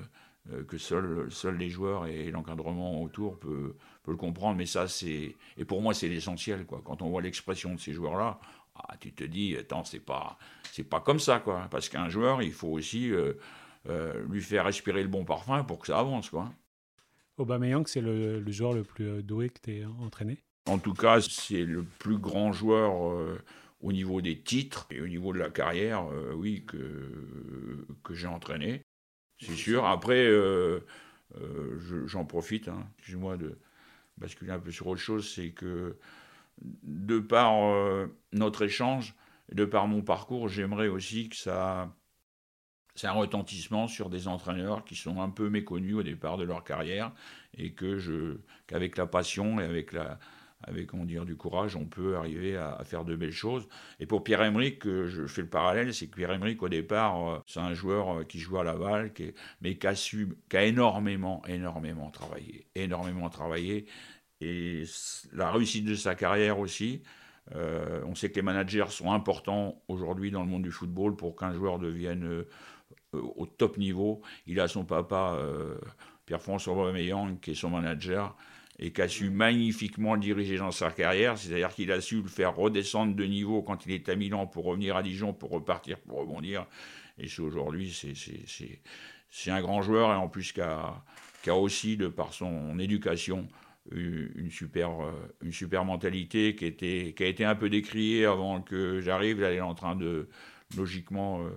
euh, que seuls seul les joueurs et l'encadrement autour peut, le comprendre, mais ça, c'est. Et pour moi, c'est l'essentiel, quoi. Quand on voit l'expression de ces joueurs-là, ah, tu te dis, attends, c'est pas, c'est pas comme ça, quoi. Parce qu'un joueur, il faut aussi euh, euh, lui faire respirer le bon parfum pour que ça avance, quoi. Aubameyang, c'est le, joueur le plus euh, doué que tu aies entraîné? En tout cas, c'est le plus grand joueur au niveau des titres et au niveau de la carrière, oui, que, que j'ai entraîné. C'est sûr. Après, j'en profite, hein, excuse-moi de basculer un peu sur autre chose, c'est que de par euh, notre échange, de par mon parcours, j'aimerais aussi que ça un retentissement sur des entraîneurs qui sont un peu méconnus au départ de leur carrière et que je qu'avec la passion et avec la avec on dire du courage, on peut arriver à, faire de belles choses. Et pour Pierre-Emerick, je fais le parallèle, c'est que Pierre-Emerick au départ, euh, c'est un joueur euh, qui joue à Laval, qui mais qui a énormément, énormément travaillé, énormément travaillé. Et la réussite de sa carrière aussi. Euh, on sait que les managers sont importants aujourd'hui dans le monde du football pour qu'un joueur devienne au top niveau. Il a son papa, Pierre-François Aubameyang, qui est son manager et qui a su magnifiquement diriger dans sa carrière, c'est-à-dire qu'il a su le faire redescendre de niveau quand il est à Milan pour revenir à Dijon, pour repartir, pour rebondir. Et aujourd'hui, c'est un grand joueur et en plus qui a, aussi, de par son éducation, une super, une super mentalité qui, était, qui a été un peu décriée avant que j'arrive. Là, elle est en train de, logiquement, euh,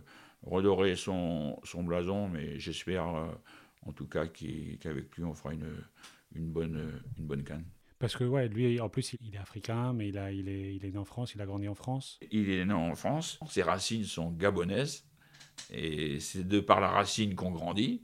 redorer son, son blason, mais j'espère, euh, en tout cas, qu'avec lui, on fera une une bonne, une bonne canne. Parce que ouais, lui, en plus, il est africain, mais il, a, il, est, il est né en France, il a grandi en France. Il est né en France, ses racines sont gabonaises, et c'est de par la racine qu'on grandit.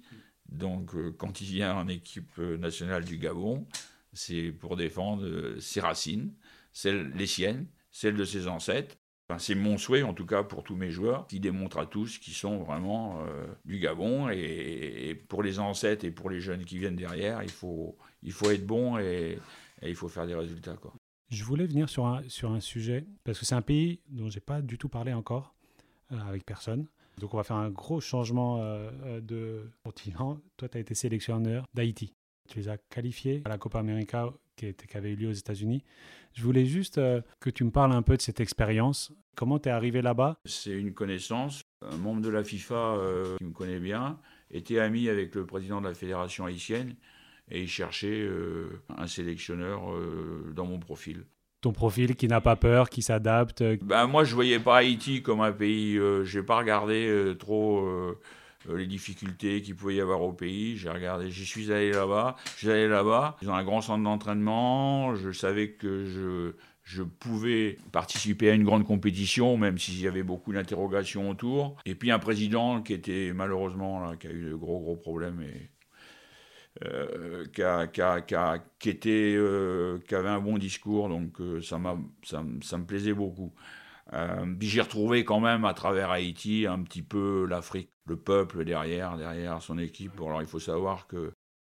Donc, euh, quand il vient en équipe nationale du Gabon, c'est pour défendre euh, ses racines, celles, les siennes, celles de ses ancêtres, c'est mon souhait, en tout cas pour tous mes joueurs, qui démontrent à tous qu'ils sont vraiment euh, du Gabon. Et, pour les ancêtres et pour les jeunes qui viennent derrière, il faut, il faut être bon et, il faut faire des résultats. Je voulais venir sur un, sur un sujet, parce que c'est un pays dont j'ai pas du tout parlé encore euh, avec personne. Donc on va faire un gros changement euh, de continent. Toi, tu as été sélectionneur d'Haïti. Tu les as qualifiés à la Copa América qui, qui avait eu lieu aux États-Unis. Je voulais juste euh, que tu me parles un peu de cette expérience. Comment tu es arrivé là-bas? C'est une connaissance. Un membre de la FIFA euh, qui me connaît bien était ami avec le président de la fédération haïtienne et il cherchait euh, un sélectionneur dans mon profil. Ton profil qui n'a pas peur, qui s'adapte ben, Moi, je ne voyais pas Haïti comme un pays. je n'ai pas regardé trop les difficultés qu'il pouvait y avoir au pays. J'ai regardé, j'y suis allé là-bas. Je suis allé là-bas. Ils ont un grand centre d'entraînement. Je savais que je, je pouvais participer à une grande compétition, même s'il y avait beaucoup d'interrogations autour. Et puis un président qui était malheureusement là, qui a eu de gros gros problèmes et euh, qui, a, qui, a, qui, était, euh, qui avait un bon discours, donc ça, ça, ça me plaisait beaucoup. Euh, puis j'ai retrouvé quand même à travers Haïti un petit peu l'Afrique, le peuple derrière, derrière son équipe. Alors il faut savoir que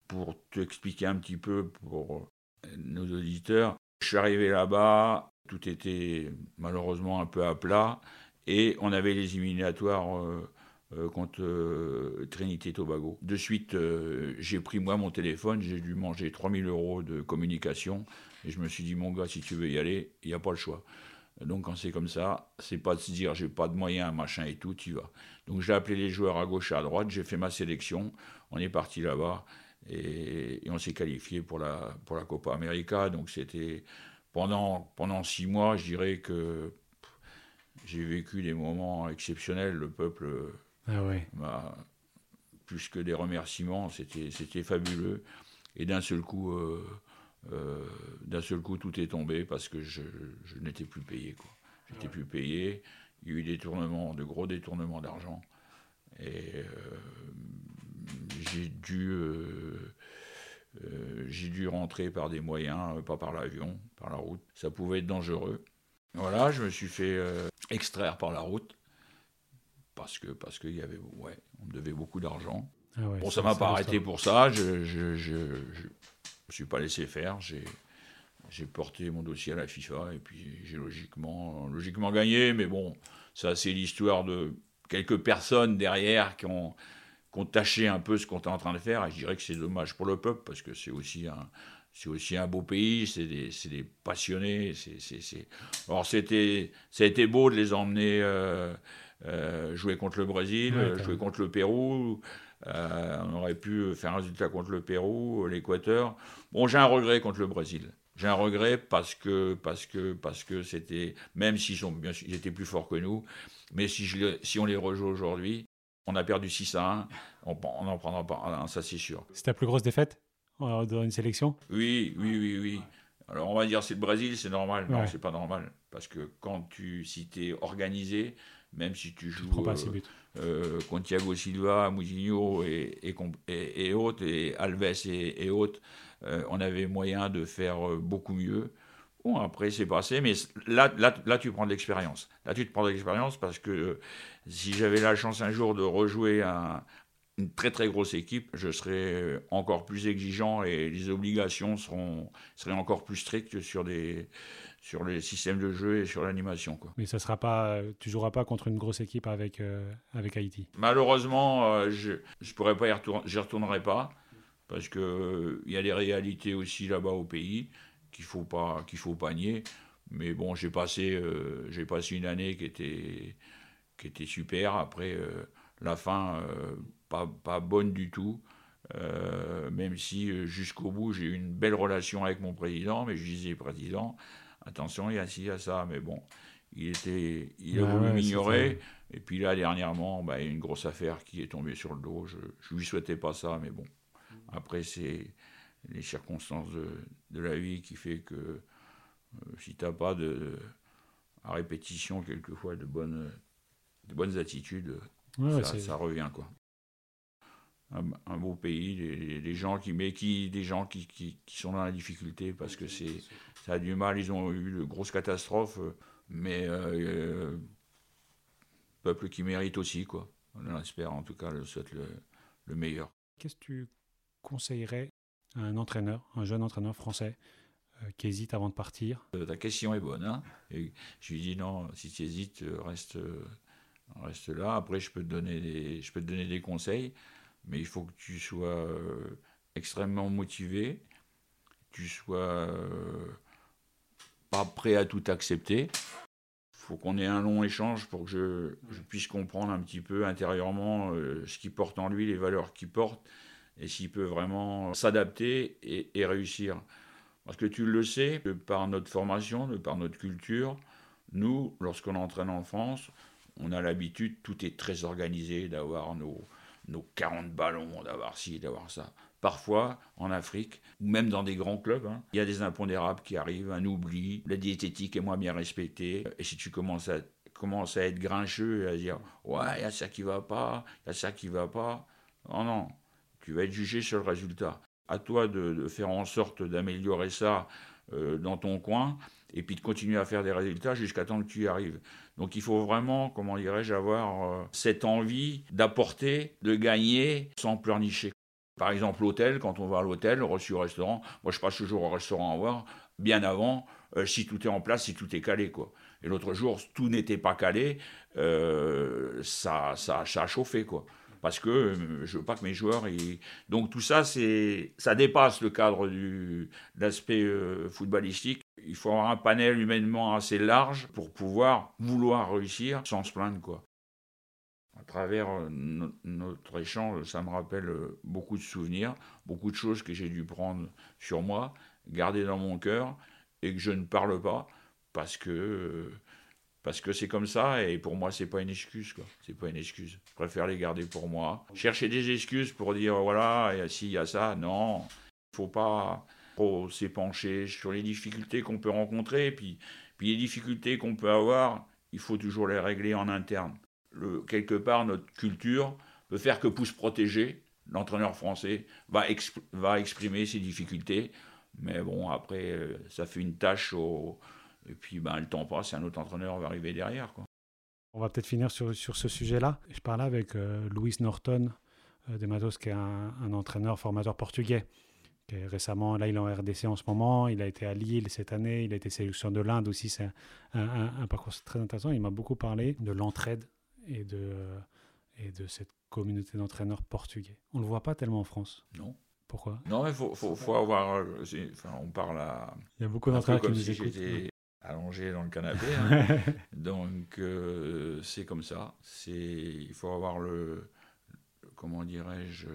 pour t'expliquer un petit peu pour nos auditeurs, je suis arrivé là-bas, tout était malheureusement un peu à plat et on avait les éliminatoires euh, euh, contre Trinité Tobago. De suite, j'ai pris moi mon téléphone, j'ai dû manger 3000 euros de communication et je me suis dit, mon gars, si tu veux y aller, il n'y a pas le choix. Donc quand c'est comme ça, c'est pas de se dire j'ai pas de moyens, machin et tout, tu vas. Donc j'ai appelé les joueurs à gauche et à droite, j'ai fait ma sélection, on est parti là-bas et, on s'est qualifié pour la, pour la Copa América. Donc c'était pendant, pendant six mois, je dirais que j'ai vécu des moments exceptionnels. Le peuple ah m'a plus que des remerciements, c'était, c'était fabuleux. Et d'un seul coup, euh, euh, d'un seul coup, tout est tombé parce que je, n'étais plus payé. Quoi. J'étais plus payé. Il y a eu des tournements, de gros détournements d'argent. Et euh, j'ai dû, euh, j'ai dû rentrer par des moyens, pas par l'avion, par la route. Ça pouvait être dangereux. Voilà, je me suis fait extraire par la route parce que parce qu'il y avait, ouais, on me devait beaucoup d'argent. Ah bon, ça m'a pas arrêté pour ça. je, me suis pas laissé faire. J'ai, j'ai porté mon dossier à la FIFA et puis j'ai logiquement, logiquement gagné. Mais bon, ça, c'est l'histoire de quelques personnes derrière qui ont, qui ont tâché un peu ce qu'on est en train de faire. Et je dirais que c'est dommage pour le peuple parce que c'est aussi un, c'est aussi un beau pays, c'est des, c'est des passionnés. C'est, c'est, c'est... Alors, c'était, ça a été beau de les emmener euh, euh, jouer contre le Brésil, jouer contre le Pérou. Euh, on aurait pu faire un résultat contre le Pérou, l'Équateur. Bon, j'ai un regret contre le Brésil. J'ai un regret parce que parce que parce que c'était même s'ils sont bien ils étaient plus forts que nous, mais si je si on les rejoue aujourd'hui, on a perdu 6 à 1, on n'en prendra pas ça c'est sûr. C'est ta plus grosse défaite dans une sélection? Oui, oui, oui, oui. Alors on va dire c'est le Brésil, c'est normal. Non, c'est pas normal parce que quand tu si es organisé, même si tu joues euh, euh, contre Thiago Silva, Moutinho et, et, et, autres, et Alves et, autres, euh, on avait moyen de faire beaucoup mieux. Bon, après, c'est passé, mais là, là, là, tu prends de l'expérience. Là, tu te prends de l'expérience parce que si j'avais la chance un jour de rejouer une très très grosse équipe, je serais encore plus exigeant et les obligations seront, seraient encore plus strictes sur des, sur les systèmes de jeu et sur l'animation. Quoi. Mais ça sera pas, tu joueras pas contre une grosse équipe avec, euh, avec Haïti Malheureusement, euh, je ne pourrais pas y retourner, j'y retournerai pas, parce qu'il euh, y a des réalités aussi là-bas au pays qu'il faut pas qu'il faut pas nier. Mais bon, j'ai passé, j'ai passé une année qui était, qui était super. Après, la fin, pas, pas bonne du tout. même si jusqu'au bout j'ai eu une belle relation avec mon président, mais je disais président, attention, il y a ci, il y a ça, mais bon, il, était, il a voulu m'ignorer. Et puis là, dernièrement, bah, il y a une grosse affaire qui est tombée sur le dos. Je ne lui souhaitais pas ça, mais bon. Après, c'est les circonstances de, la vie qui fait que euh, si tu n'as pas de, à répétition, quelquefois, de bonnes, de bonnes attitudes, ça, revient, quoi. Un, beau pays, des, gens qui, qui, des gens qui, qui, qui sont dans la difficulté parce que c'est, ça a du mal. Ils ont eu de grosses catastrophes. Mais euh, peuple qui mérite aussi, quoi. On espère en tout cas, le souhaite le, le meilleur. Qu'est-ce que tu conseillerais à un entraîneur, un jeune entraîneur français euh, qui hésite avant de partir? Euh, Ta question est bonne. Hein Et je lui dis non, si tu hésites, reste, reste là. Après, je peux, te donner des, je peux te donner des conseils, mais il faut que tu sois extrêmement motivé, tu sois pas prêt à tout accepter. Il faut qu'on ait un long échange pour que je, puisse comprendre un petit peu intérieurement euh, ce qu'il porte en lui, les valeurs qu'il porte, et s'il peut vraiment s'adapter et, réussir. Parce que tu le sais, par notre formation, par notre culture, nous, lorsqu'on entraîne en France, on a l'habitude, tout est très organisé, d'avoir nos, nos 40 ballons, d'avoir ci, d'avoir ça parfois en Afrique, ou même dans des grands clubs, hein. il y a des impondérables qui arrivent, un oubli, la diététique est moins bien respectée, et si tu commences à, commences à être grincheux et à dire ouais, il y a ça qui va pas, il y a ça qui va pas, non, non, tu vas être jugé sur le résultat. À toi de, faire en sorte d'améliorer ça euh, dans ton coin, et puis de continuer à faire des résultats jusqu'à temps que tu y arrives. Donc il faut vraiment, comment dirais-je, avoir euh, cette envie d'apporter, de gagner sans pleurnicher. Par exemple, l'hôtel, quand on va à l'hôtel, reçu au restaurant, moi je passe toujours au restaurant à voir, bien avant, euh, si tout est en place, si tout est calé. quoi. Et l'autre jour, tout n'était pas calé, euh, ça, ça, ça, a chauffé. quoi. Parce que je veux pas que mes joueurs. Donc tout ça, c'est, ça dépasse le cadre du, de l'aspect footballistique. Il faut avoir un panel humainement assez large pour pouvoir vouloir réussir sans se plaindre. quoi. À travers euh, notre échange, ça me rappelle euh, beaucoup de souvenirs, beaucoup de choses que j'ai dû prendre sur moi, garder dans mon cœur, et que je ne parle pas parce que euh, parce que c'est comme ça et pour moi c'est pas une excuse quoi. C'est pas une excuse. Je préfère les garder pour moi. Chercher des excuses pour dire voilà s'il y a ça non. Faut pas s'épancher sur les difficultés qu'on peut rencontrer puis puis les difficultés qu'on peut avoir il faut toujours les régler en interne quelque part, notre culture peut faire que pour se protéger, l'entraîneur français va, va exprimer ses difficultés. Mais bon, après, euh, ça fait une tâche. Et puis, ben, le temps passe un autre entraîneur va arriver derrière. Quoi. On va peut-être finir sur, sur ce sujet-là. Je parlais avec euh, Louis Norton euh, de Matos, qui est un, entraîneur formateur portugais. Qui est récemment, là, il est en RDC en ce moment. Il a été à Lille cette année. Il a été sélectionné de l'Inde aussi. C'est un, un, parcours très intéressant. Il m'a beaucoup parlé de l'entraide et de, et de cette communauté d'entraîneurs portugais. On ne le voit pas tellement en France. Non. Pourquoi? Non, mais il faut, faut, faut, avoir. Euh, enfin, on parle à. Il y a beaucoup d'entraîneurs qui nous si écoutent. J'étais allongé dans le canapé. Hein. Donc, euh, c'est comme ça. Il faut avoir le. Comment dirais-je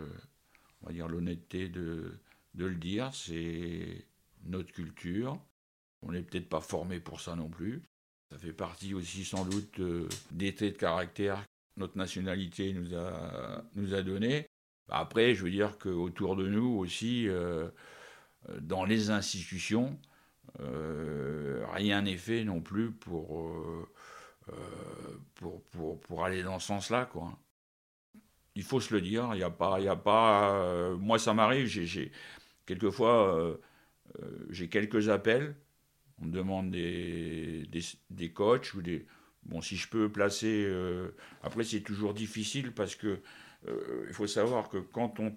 On va dire l'honnêteté de, de le dire. C'est notre culture. On n'est peut-être pas formé pour ça non plus. Ça fait partie aussi sans doute euh, des traits de caractère que notre nationalité nous a, nous a donné. Après, je veux dire qu'autour de nous aussi, euh, dans les institutions, euh, rien n'est fait non plus pour, pour, pour, pour, aller dans ce sens-là. Quoi. Il faut se le dire, il n'y a pas... Y a pas moi, ça m'arrive, j'ai, quelquefois, j'ai quelques appels on me demande des, des, coachs ou des. Bon, si je peux placer. Euh, après, c'est toujours difficile parce que euh, il faut savoir que quand on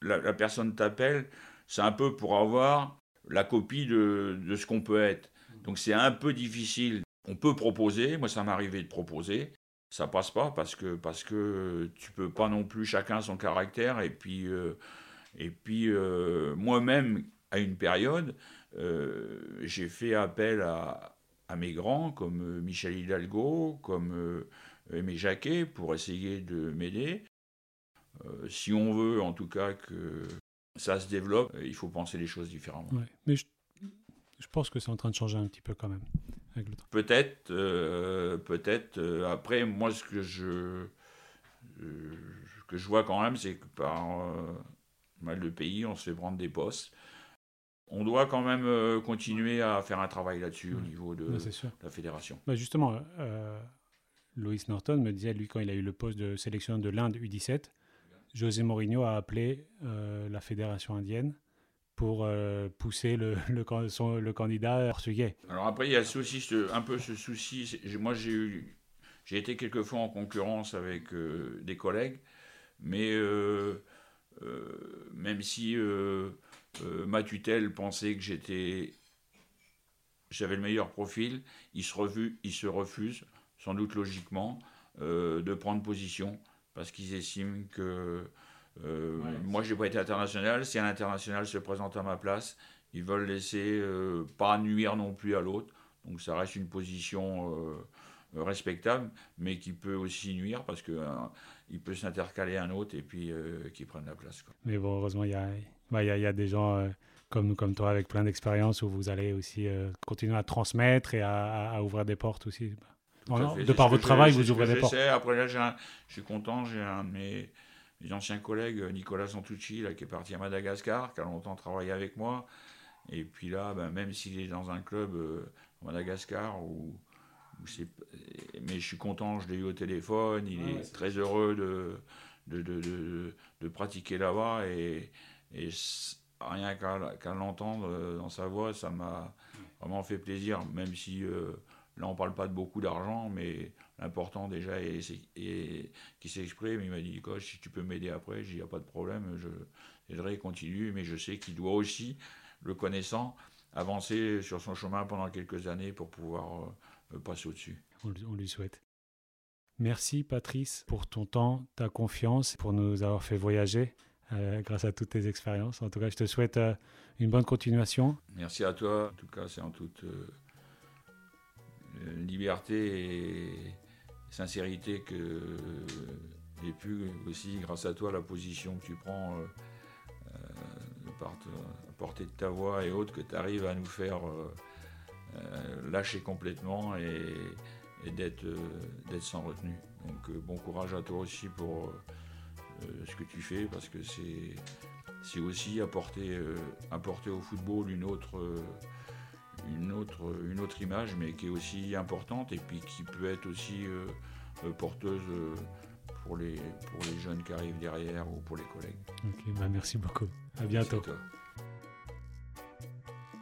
la, personne t'appelle, c'est un peu pour avoir la copie de, de ce qu'on peut être. Donc c'est un peu difficile. On peut proposer, moi ça m'est arrivé de proposer, ça passe pas parce que parce que tu peux pas non plus chacun son caractère et puis euh, et puis moi-même à une période euh, j'ai fait appel à, mes grands comme euh, Michel Hidalgo, comme euh, Aimé Jacquet pour essayer de m'aider. si on veut en tout cas que ça se développe, il faut penser les choses différemment. mais je, pense que c'est en train de changer un petit peu quand même Peut-être, peut-être. après, moi, ce que je, que je vois quand même, c'est que par mal de pays, on se fait prendre des postes on doit quand même euh, continuer à faire un travail là-dessus au niveau de, la fédération. Bah, justement, euh, Loïs Norton me disait, lui, quand il a eu le poste de sélection de l'Inde U17, José Mourinho a appelé euh, la fédération indienne pour euh, pousser le, le, son, le, candidat portugais. Alors après, il y a aussi un peu ce souci. Moi, j'ai eu, j'ai été quelquefois en concurrence avec euh, des collègues, mais même si ma tutelle pensait que j'étais, j'avais le meilleur profil, il se, revu, il se refuse, sans doute logiquement, de prendre position parce qu'ils estiment que euh, moi, je n'ai pas été international. Si un international se présente à ma place, ils veulent laisser euh, pas nuire non plus à l'autre. Donc ça reste une position euh, respectable, mais qui peut aussi nuire parce que il peut s'intercaler un autre et puis qui prennent la place. Mais bon, heureusement, il y a, bah, y, y a, des gens comme nous, comme toi, avec plein d'expérience où vous allez aussi continuer à transmettre et à, ouvrir des portes aussi. de par votre travail, vous ouvrez des portes. Après là, je suis content, j'ai un de mes mes anciens collègues, euh, Nicolas Santucci, là, qui est parti à Madagascar, qui a longtemps travaillé avec moi. Et puis là, ben, même s'il est dans un club euh, à Madagascar, où, c'est... mais je suis content, je l'ai eu au téléphone, il est, très heureux de, de, de, de, pratiquer là-bas. Et, et rien qu'à, l'entendre euh, dans sa voix, ça m'a vraiment fait plaisir, même si là on parle pas de beaucoup d'argent, mais important déjà et, qui s'exprime. Il m'a dit, coach, si tu peux m'aider après, il n'y a pas de problème, je l'aiderai, continue, mais je sais qu'il doit aussi, le connaissant, avancer sur son chemin pendant quelques années pour pouvoir euh, passer au-dessus. On, lui souhaite. Merci Patrice pour ton temps, ta confiance, pour nous avoir fait voyager euh, grâce à toutes tes expériences. En tout cas, je te souhaite euh, une bonne continuation. Merci à toi. En tout cas, c'est en toute liberté et, sincérité que j'ai pu aussi, grâce à toi, la position que tu prends, euh, euh porter de ta voix et autres, que tu arrives à nous faire euh, euh, lâcher complètement et, d'être sans retenue. Donc bon courage à toi aussi pour ce que tu fais, parce que c'est aussi apporter, apporter au football une autre une autre, une autre image, mais qui est aussi importante et puis qui peut être aussi euh, euh, porteuse euh, pour les, pour les jeunes qui arrivent derrière ou pour les collègues. Ok, bah merci beaucoup. À bientôt.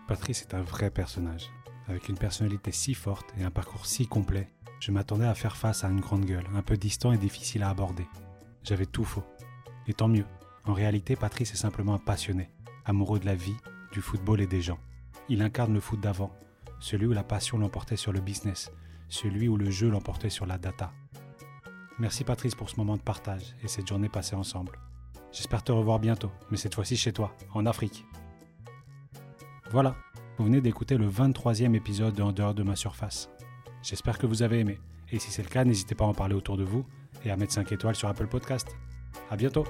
Patrice est un vrai personnage. Avec une personnalité si forte et un parcours si complet, je m'attendais à faire face à une grande gueule, un peu distant et difficile à aborder. J'avais tout faux. Et tant mieux. En réalité, Patrice est simplement un passionné, amoureux de la vie, du football et des gens. Il incarne le foot d'avant, celui où la passion l'emportait sur le business, celui où le jeu l'emportait sur la data. Merci Patrice pour ce moment de partage et cette journée passée ensemble. J'espère te revoir bientôt, mais cette fois-ci chez toi, en Afrique. Voilà, vous venez d'écouter le 23e épisode de En dehors de ma surface. J'espère que vous avez aimé, et si c'est le cas, n'hésitez pas à en parler autour de vous et à mettre 5 étoiles sur Apple Podcast. A bientôt